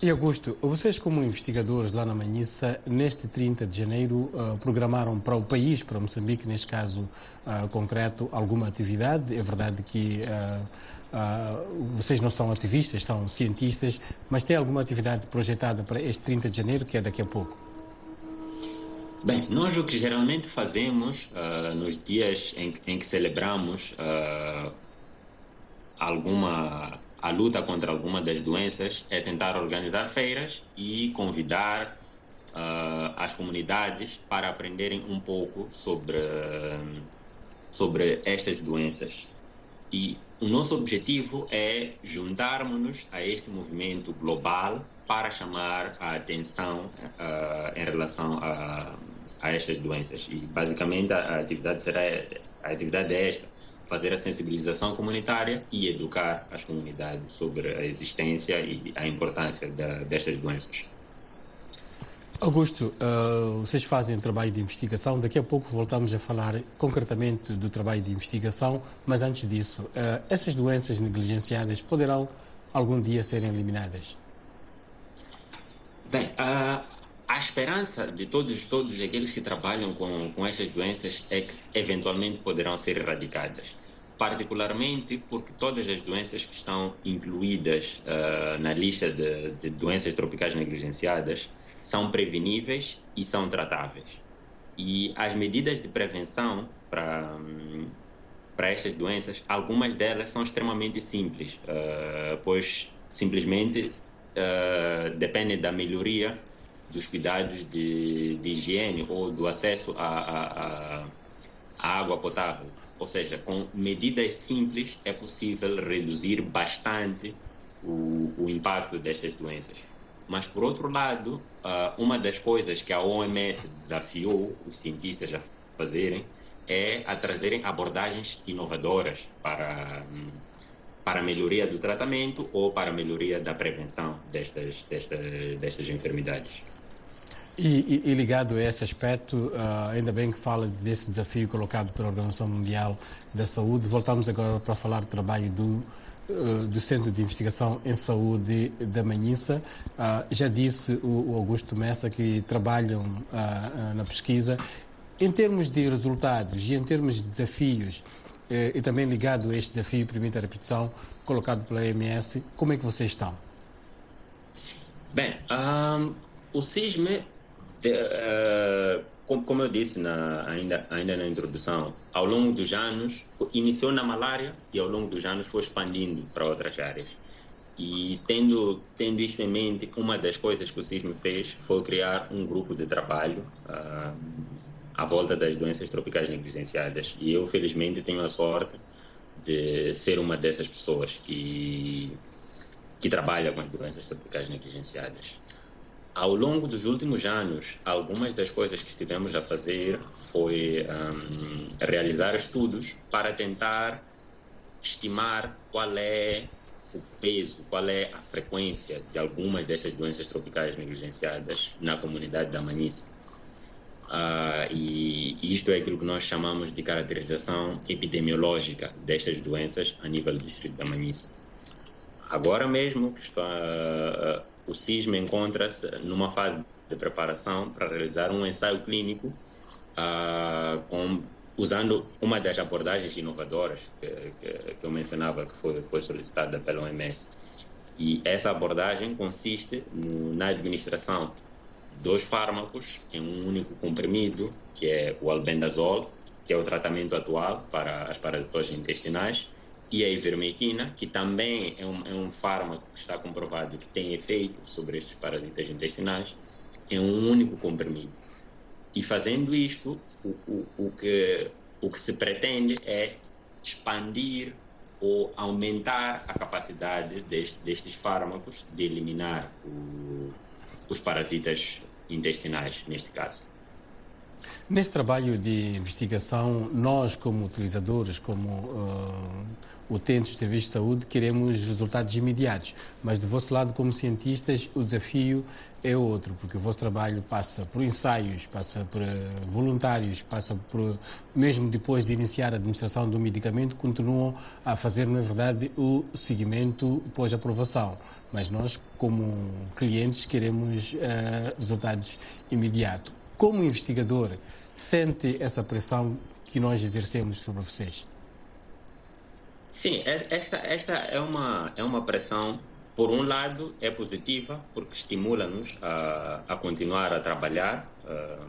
E Augusto, vocês como investigadores lá na Manhissa, neste 30 de janeiro, uh, programaram para o país, para Moçambique, neste caso uh, concreto, alguma atividade? É verdade que uh, vocês não são ativistas, são cientistas, mas tem alguma atividade projetada para este 30 de janeiro, que é daqui a pouco? Bem, nós o que geralmente fazemos nos dias em, em, que celebramos alguma a luta contra alguma das doenças é tentar organizar feiras e convidar uh, as comunidades para aprenderem um pouco sobre, sobre estas doenças. E o nosso objetivo é juntarmos-nos a este movimento global para chamar a atenção uh, em relação a, a estas doenças. E basicamente a, atividade será a atividade é esta fazer a sensibilização comunitária e educar as comunidades sobre a existência e a importância da, destas doenças. Augusto, uh, vocês fazem trabalho de investigação. Daqui a pouco voltamos a falar concretamente do trabalho de investigação, mas antes disso, uh, essas doenças negligenciadas poderão algum dia serem eliminadas? Bem, uh, a esperança de todos, todos aqueles que trabalham com, com estas doenças é que eventualmente poderão ser erradicadas. Particularmente porque todas as doenças que estão incluídas uh, na lista de, de doenças tropicais negligenciadas são preveníveis e são tratáveis. E as medidas de prevenção para, para estas doenças, algumas delas são extremamente simples, uh, pois simplesmente uh, dependem da melhoria dos cuidados de, de higiene ou do acesso à, água potável. Ou seja, com medidas simples é possível reduzir bastante o, o impacto destas doenças. Mas, por outro lado, ah, uma das coisas que a OMS desafiou os cientistas a fazerem é a trazerem abordagens inovadoras para, para a melhoria do tratamento ou para a melhoria da prevenção destas, destas, destas enfermidades. E, e, e, ligado a esse aspecto, uh, ainda bem que fala desse desafio colocado pela Organização Mundial da Saúde. Voltamos agora para falar do trabalho do, uh, do Centro de Investigação em Saúde da Manhissa. Uh, já disse o, o, Augusto Messa que trabalham na pesquisa. Em termos de resultados e em termos de desafios, eh, e também ligado a este desafio, permite a repetição, colocado pela OMS, como é que vocês estão? Bem, um, o CISME de, uh, como, eu disse na, ainda, ainda na introdução, ao longo dos anos, iniciou na malária e ao longo dos anos foi expandindo para outras áreas. E tendo, tendo isto em mente, uma das coisas que o CISM fez foi criar um grupo de trabalho uh, à volta das doenças tropicais negligenciadas. E eu, felizmente, tenho a sorte de ser uma dessas pessoas que, que trabalha com as doenças tropicais negligenciadas. Ao longo dos últimos anos, algumas das coisas que estivemos a fazer foi um, realizar estudos para tentar estimar qual é o peso, qual é a frequência de algumas dessas doenças tropicais negligenciadas na comunidade da Manissa. Uh, e, isto é aquilo que nós chamamos de caracterização epidemiológica destas doenças a nível do distrito da Manissa. Agora mesmo que está o CISM encontra-se numa fase de preparação para realizar um ensaio clínico uh, com, usando uma das abordagens inovadoras que, que, que eu mencionava, que foi, foi solicitada pela OMS. E essa abordagem consiste no, na administração dos fármacos em um único comprimido, que é o albendazol, que é o tratamento atual para as parasitoses intestinais, e a ivermectina, que também é um, é um fármaco que está comprovado que tem efeito sobre esses parasitas intestinais, é um único comprimido. E fazendo isto, o, o, o, que, o que se pretende é expandir ou aumentar a capacidade deste, destes fármacos de eliminar o, os parasitas intestinais, neste caso. Neste trabalho de investigação, nós, como utilizadores, como uh, utentes de serviços de saúde, queremos resultados imediatos. Mas, do vosso lado, como cientistas, o desafio é outro, porque o vosso trabalho passa por ensaios, passa por uh, voluntários, passa por, mesmo depois de iniciar a administração do medicamento, continuam a fazer, na verdade, o seguimento pós-aprovação. Mas nós, como clientes, queremos uh, resultados imediatos. Como investigador, sente essa pressão que nós exercemos sobre vocês? Sim, esta, esta é, uma, é uma pressão, por um lado, é positiva, porque estimula-nos a, a continuar a trabalhar uh,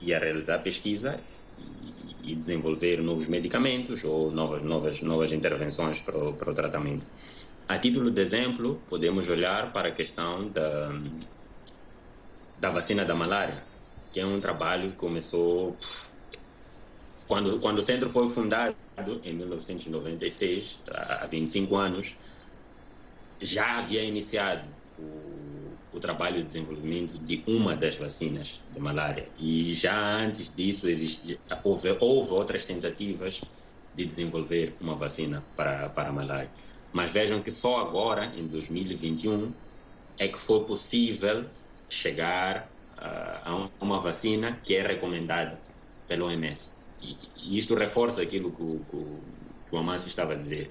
e a realizar pesquisa e, e, desenvolver novos medicamentos ou novas, novas, novas intervenções para o, para o tratamento. A título de exemplo, podemos olhar para a questão da, da vacina da malária, que é um trabalho que começou quando, quando o centro foi fundado em 1996, há 25 anos, já havia iniciado o, o trabalho de desenvolvimento de uma das vacinas de malária. E já antes disso existe, houve, houve outras tentativas de desenvolver uma vacina para, para a malária. Mas vejam que só agora, em 2021, é que foi possível chegar uh, a uma vacina que é recomendada pelo OMS. E, isto reforça aquilo que o, que, o Amâncio estava a dizer.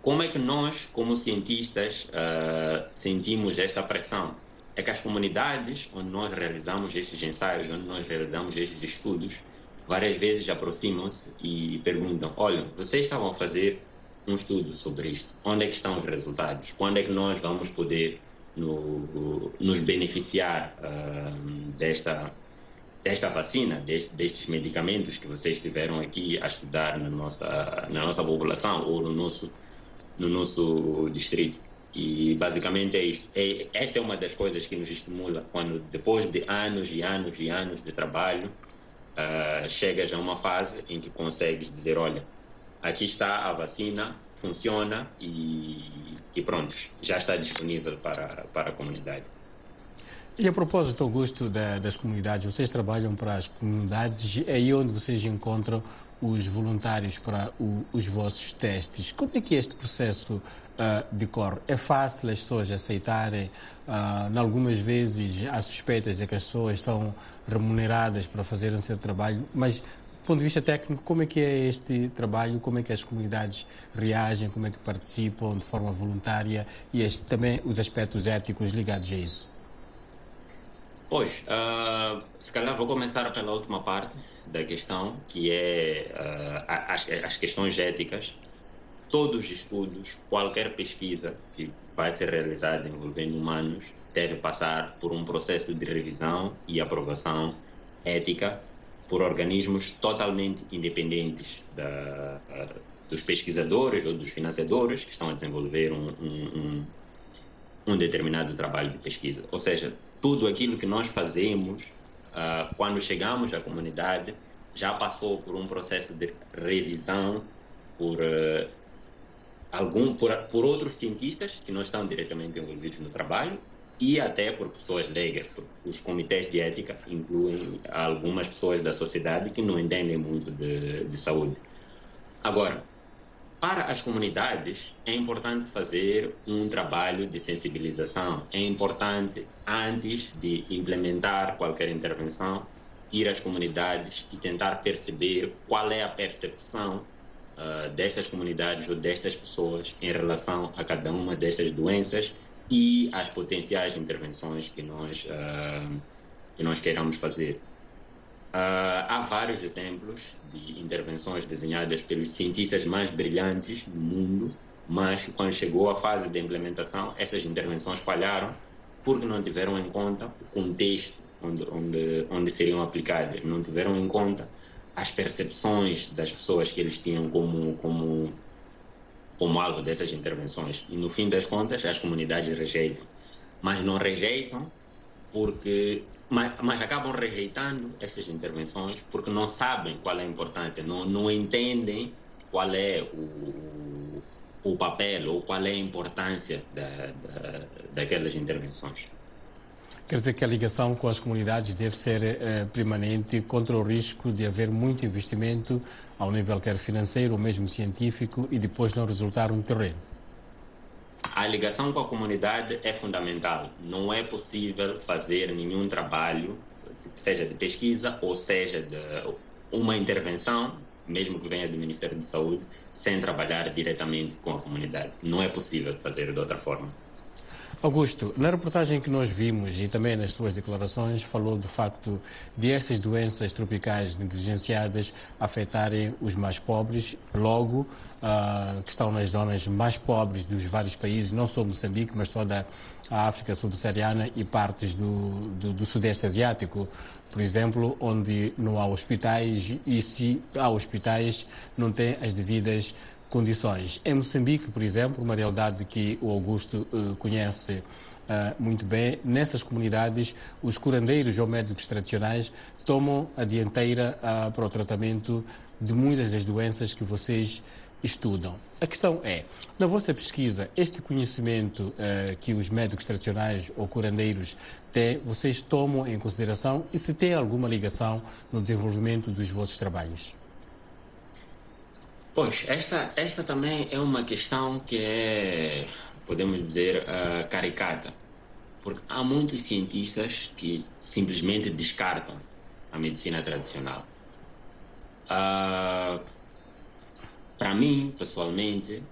Como é que nós, como cientistas, uh, sentimos esta pressão? É que as comunidades onde nós realizamos estes ensaios, onde nós realizamos estes estudos, várias vezes aproximam-se e perguntam: olha, vocês estavam a fazer um estudo sobre isto, onde é que estão os resultados? Quando é que nós vamos poder no, nos beneficiar uh, desta, desta vacina, deste, destes medicamentos que vocês estiveram aqui a estudar na nossa, na nossa população ou no nosso, no nosso distrito. E basicamente é isto. É, esta é uma das coisas que nos estimula quando, depois de anos e anos e anos de trabalho, uh, chegas a uma fase em que consegues dizer: olha, aqui está a vacina, funciona e, e pronto, já está disponível para, para a comunidade. E a propósito, Augusto, da, das comunidades, vocês trabalham para as comunidades, é aí onde vocês encontram os voluntários para o, os vossos testes. Como é que este processo uh, decorre? É fácil as pessoas aceitarem? Uh, algumas vezes há suspeitas de que as pessoas são remuneradas para fazerem o seu trabalho, mas ponto de vista técnico, como é que é este trabalho, como é que as comunidades reagem, como é que participam de forma voluntária e este, também os aspectos éticos ligados a isso? Pois, uh, se calhar vou começar pela última parte da questão, que é uh, as, as questões éticas. Todos os estudos, qualquer pesquisa que vai ser realizada envolvendo humanos, deve passar por um processo de revisão e aprovação ética por organismos totalmente independentes da, dos pesquisadores ou dos financiadores que estão a desenvolver um, um, um, determinado trabalho de pesquisa. Ou seja, tudo aquilo que nós fazemos uh, quando chegamos à comunidade já passou por um processo de revisão por uh, algum por, por outros cientistas que não estão diretamente envolvidos no trabalho e até por pessoas leigas. Os comitês de ética incluem algumas pessoas da sociedade que não entendem muito de, de saúde. Agora, para as comunidades, é importante fazer um trabalho de sensibilização. É importante, antes de implementar qualquer intervenção, ir às comunidades e tentar perceber qual é a percepção uh, destas comunidades ou destas pessoas em relação a cada uma destas doenças e as potenciais intervenções que nós, uh, que nós queiramos fazer. Uh, há vários exemplos de intervenções desenhadas pelos cientistas mais brilhantes do mundo, mas quando chegou a fase de implementação, essas intervenções falharam porque não tiveram em conta o contexto onde, onde, onde seriam aplicadas, não tiveram em conta as percepções das pessoas que eles tinham como, como como alvo dessas intervenções. E no fim das contas, as comunidades rejeitam. Mas não rejeitam porque. Mas, mas acabam rejeitando essas intervenções porque não sabem qual é a importância, não, não entendem qual é o, o papel ou qual é a importância da, da, daquelas intervenções. Quer dizer que a ligação com as comunidades deve ser eh, permanente contra o risco de haver muito investimento ao nível quer financeiro ou mesmo científico e depois não resultar um terreno. A ligação com a comunidade é fundamental. Não é possível fazer nenhum trabalho, seja de pesquisa ou seja de uma intervenção, mesmo que venha do Ministério de Saúde, sem trabalhar diretamente com a comunidade. Não é possível fazer de outra forma. Augusto, na reportagem que nós vimos e também nas suas declarações, falou do facto de essas doenças tropicais negligenciadas afetarem os mais pobres, logo uh, que estão nas zonas mais pobres dos vários países, não só Moçambique, mas toda a África subsaariana e partes do, do, do Sudeste Asiático, por exemplo, onde não há hospitais e se há hospitais não tem as devidas condições. Em Moçambique, por exemplo, uma realidade que o Augusto uh, conhece uh, muito bem, nessas comunidades os curandeiros ou médicos tradicionais tomam a dianteira uh, para o tratamento de muitas das doenças que vocês estudam. A questão é, na vossa pesquisa, este conhecimento que os médicos tradicionais ou curandeiros têm, vocês tomam em consideração e se tem alguma ligação no desenvolvimento dos vossos trabalhos? Pois, esta, esta também é uma questão que é, podemos dizer, uh, caricata. Porque há muitos cientistas que simplesmente descartam a medicina tradicional. Uh, Para mim, pessoalmente,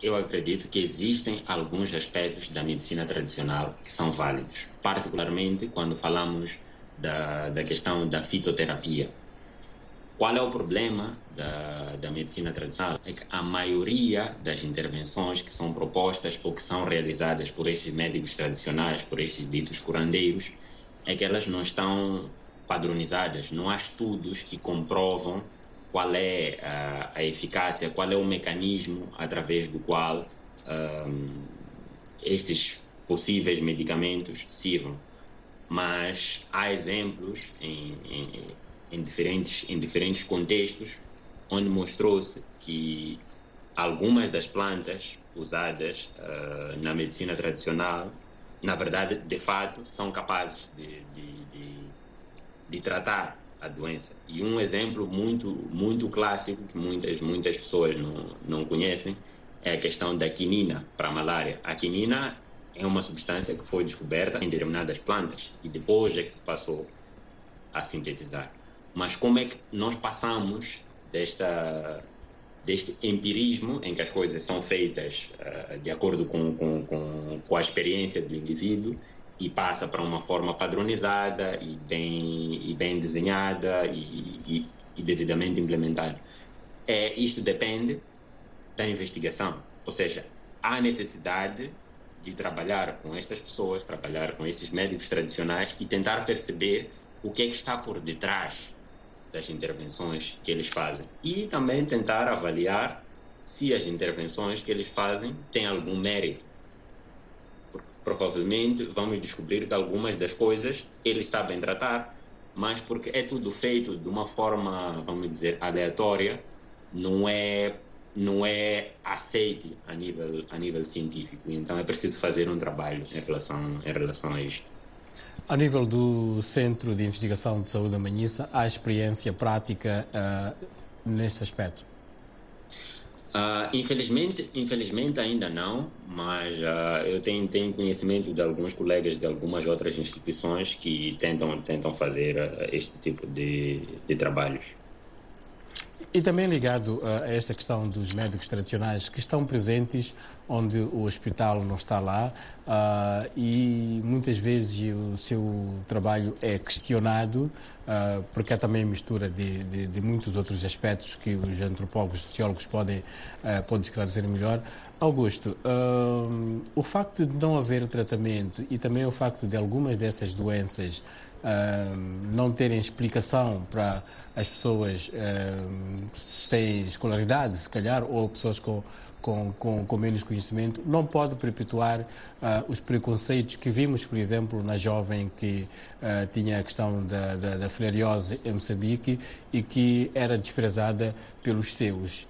eu acredito que existem alguns aspectos da medicina tradicional que são válidos, particularmente quando falamos da, da questão da fitoterapia qual é o problema da, da medicina tradicional? É que a maioria das intervenções que são propostas ou que são realizadas por esses médicos tradicionais, por esses ditos curandeiros, é que elas não estão padronizadas. Não há estudos que comprovam qual é a, a eficácia, qual é o mecanismo através do qual um, estes possíveis medicamentos sirvam. Mas há exemplos em, em em diferentes, em diferentes contextos, onde mostrou-se que algumas das plantas usadas uh, na medicina tradicional, na verdade, de fato, são capazes de, de, de, de, tratar a doença. E um exemplo muito, muito clássico, que muitas, muitas pessoas não, não conhecem, é a questão da quinina para a malária. A quinina é uma substância que foi descoberta em determinadas plantas e depois é que se passou a sintetizar. Mas como é que nós passamos desta, deste empirismo, em que as coisas são feitas uh, de acordo com, com, com, com, a experiência do indivíduo, e passa para uma forma padronizada e bem, e bem desenhada e, e, e devidamente implementada? É, isto depende da investigação. Ou seja, há necessidade de trabalhar com estas pessoas, trabalhar com esses médicos tradicionais e tentar perceber o que é que está por detrás das intervenções que eles fazem e também tentar avaliar se as intervenções que eles fazem têm algum mérito. Provavelmente vamos descobrir que algumas das coisas eles sabem tratar, mas porque é tudo feito de uma forma, vamos dizer, aleatória, não é não é aceite a nível a nível científico. Então é preciso fazer um trabalho em relação em relação a isto. A nível do Centro de Investigação de Saúde da Manhissa, há experiência prática uh, nesse aspecto? Uh, infelizmente, infelizmente ainda não, mas uh, eu tenho, tenho conhecimento de alguns colegas de algumas outras instituições que tentam, tentam fazer este tipo de, de trabalhos. E também ligado a esta questão dos médicos tradicionais que estão presentes onde o hospital não está lá uh, e muitas vezes o seu trabalho é questionado uh, porque há também mistura de, de, de, muitos outros aspectos que os antropólogos, sociólogos podem, uh, podem esclarecer melhor. Augusto, o facto de não haver tratamento e também o facto de algumas dessas doenças não terem explicação para as pessoas sem escolaridade, se calhar, ou pessoas com, com, com, com menos conhecimento, não pode perpetuar uh, os preconceitos que vimos, por exemplo, na jovem que uh, tinha a questão da, da, da filariose em Moçambique e que era desprezada pelos seus.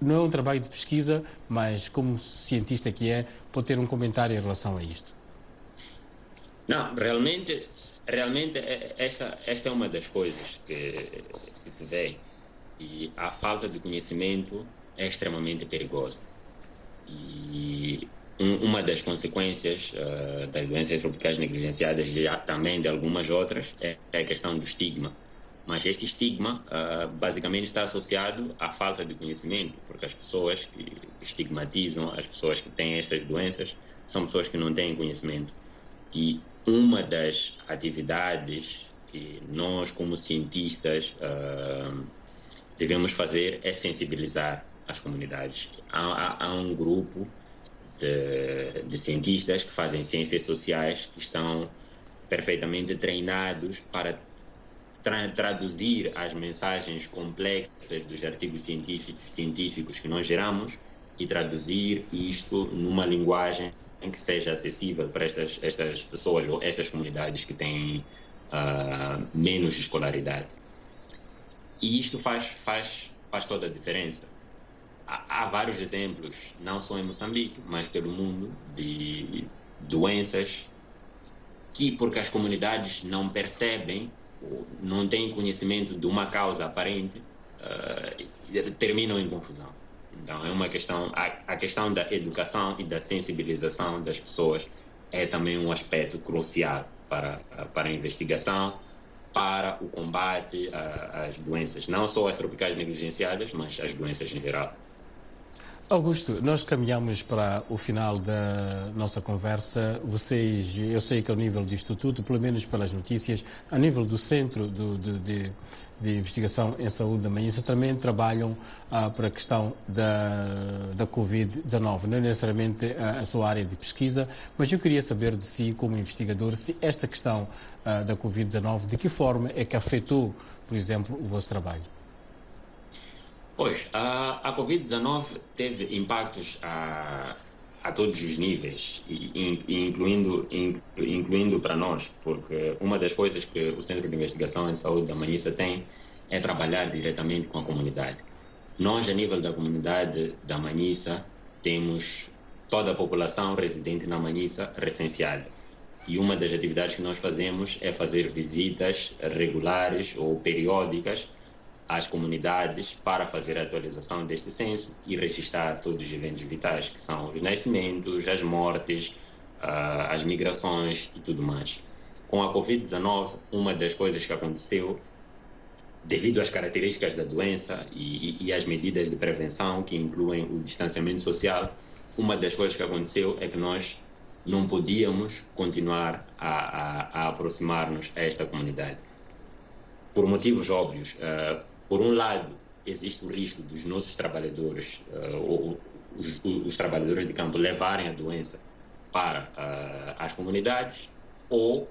Não é um trabalho de pesquisa, mas como cientista que é, pode ter um comentário em relação a isto. Não, realmente, realmente é- esta, esta é uma das coisas que, que se vê. E a falta de conhecimento é extremamente perigosa. E um- uma das consequências eh, das doenças tropicais negligenciadas e também de algumas outras é, é a questão do estigma. Mas esse estigma ah, basicamente está associado à falta de conhecimento, porque as pessoas que estigmatizam, as pessoas que têm estas doenças, são pessoas que não têm conhecimento. E uma das atividades que nós, como cientistas, ah, devemos fazer é sensibilizar as comunidades. Há, há- há um grupo de, de cientistas que fazem ciências sociais que estão perfeitamente treinados para tra- traduzir as mensagens complexas dos artigos científicos, científicos que nós geramos e traduzir isto numa linguagem em que seja acessível para estas, estas pessoas ou estas comunidades que têm ah, menos escolaridade. E isto faz, faz, faz toda a diferença. Há, há vários exemplos, não só em Moçambique, mas pelo mundo, de doenças que, porque as comunidades não percebem, ou não têm conhecimento de uma causa aparente, ah, terminam em confusão. Então, é uma questão, a, a questão da educação e da sensibilização das pessoas é também um aspecto crucial para, para a investigação, para o combate às doenças, não só as tropicais negligenciadas, mas as doenças em geral. Augusto, nós caminhamos para o final da nossa conversa. Vocês, eu sei que ao nível do Instituto, pelo menos pelas notícias, a nível do Centro do, do- de, de Investigação em Saúde da Manhã, também trabalham ah, para a questão da, da Covid-19. Não é necessariamente a, a sua área de pesquisa, mas eu queria saber de si, como investigador, se esta questão ah, da Covid-19, de que forma é que afetou, por exemplo, o vosso trabalho? Pois, a, a Covid-19 teve impactos a, a todos os níveis, e, e incluindo, in- incluindo para nós, porque uma das coisas que o Centro de Investigação em Saúde da Manissa tem é trabalhar diretamente com a comunidade. Nós, a nível da comunidade da Manissa, temos toda a população residente na Manissa recenseada. E uma das atividades que nós fazemos é fazer visitas regulares ou periódicas às comunidades para fazer a atualização deste censo e registrar todos os eventos vitais, que são os nascimentos, as mortes, ah, as migrações e tudo mais. Com a Covid-19, uma das coisas que aconteceu, devido às características da doença e, e, e às medidas de prevenção, que incluem o distanciamento social, uma das coisas que aconteceu é que nós não podíamos continuar a, a, a aproximar-nos a esta comunidade por motivos óbvios. Uh, por um lado, existe o risco dos nossos trabalhadores, uh, ou, os, os, trabalhadores de campo, levarem a doença para uh, as comunidades, ou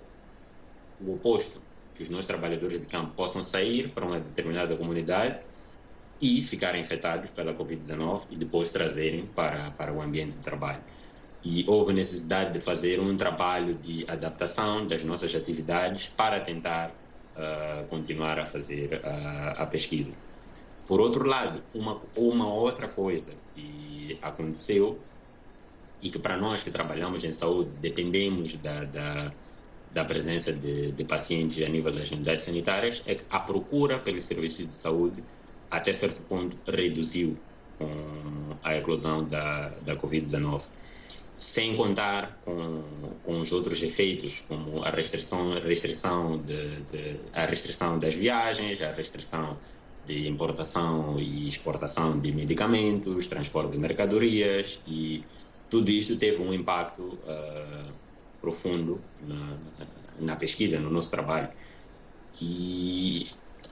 o oposto, que os nossos trabalhadores de campo possam sair para uma determinada comunidade e ficarem infectados pela Covid-19 e depois trazerem para, para o ambiente de trabalho. E houve necessidade de fazer um trabalho de adaptação das nossas atividades para tentar Continuar a fazer a pesquisa. Por outro lado, uma, uma outra coisa que aconteceu e que para nós que trabalhamos em saúde dependemos da, da, da presença de, de, pacientes a nível das unidades sanitárias é que a procura pelos serviços de saúde até certo ponto reduziu com a eclosão da, da Covid-19 sem contar com, com os outros efeitos, como a restrição, a restrição, de, de, a restrição das viagens, a restrição de importação e exportação de medicamentos, transporte de mercadorias e tudo isso teve um impacto uh, profundo na, na pesquisa, no nosso trabalho. E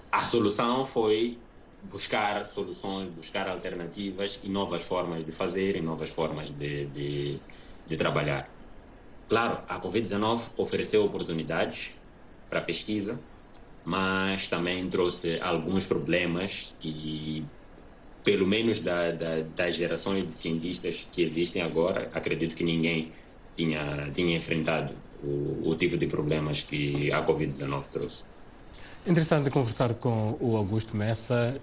a solução foi buscar soluções, buscar alternativas e novas formas de fazer e novas formas de, de, de trabalhar. Claro, a Covid-19 ofereceu oportunidades para pesquisa, mas também trouxe alguns problemas que, pelo menos da, da, das gerações de cientistas que existem agora, acredito que ninguém tinha, tinha enfrentado o, o tipo de problemas que a Covid-19 trouxe. Interessante conversar com o Augusto Messa.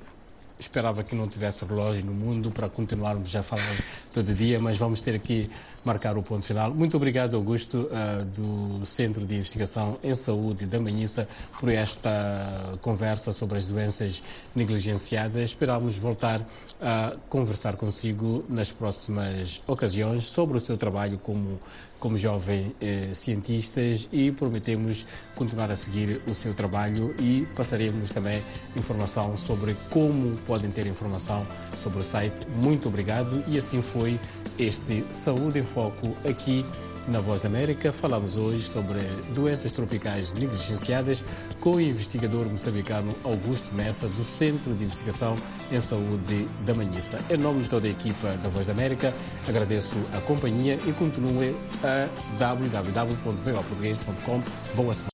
Esperava que não tivesse relógio no mundo para continuarmos a falar todo dia, mas vamos ter aqui marcar o ponto final. Muito obrigado, Augusto, uh, do Centro de Investigação em Saúde da Manhissa, por esta conversa sobre as doenças negligenciadas. Esperamos voltar a conversar consigo nas próximas ocasiões sobre o seu trabalho como como jovem eh, cientistas e prometemos continuar a seguir o seu trabalho e passaremos também informação sobre como podem ter informação sobre o site. Muito obrigado e assim foi este Saúde em Foco aqui na Voz da América. Falamos hoje sobre doenças tropicais negligenciadas com o investigador moçambicano Augusto Messa, do Centro de Investigação em Saúde da Manhissa. Em nome de toda a equipa da Voz da América, agradeço a companhia e continue a www.voaportuguês.com. Boa semana.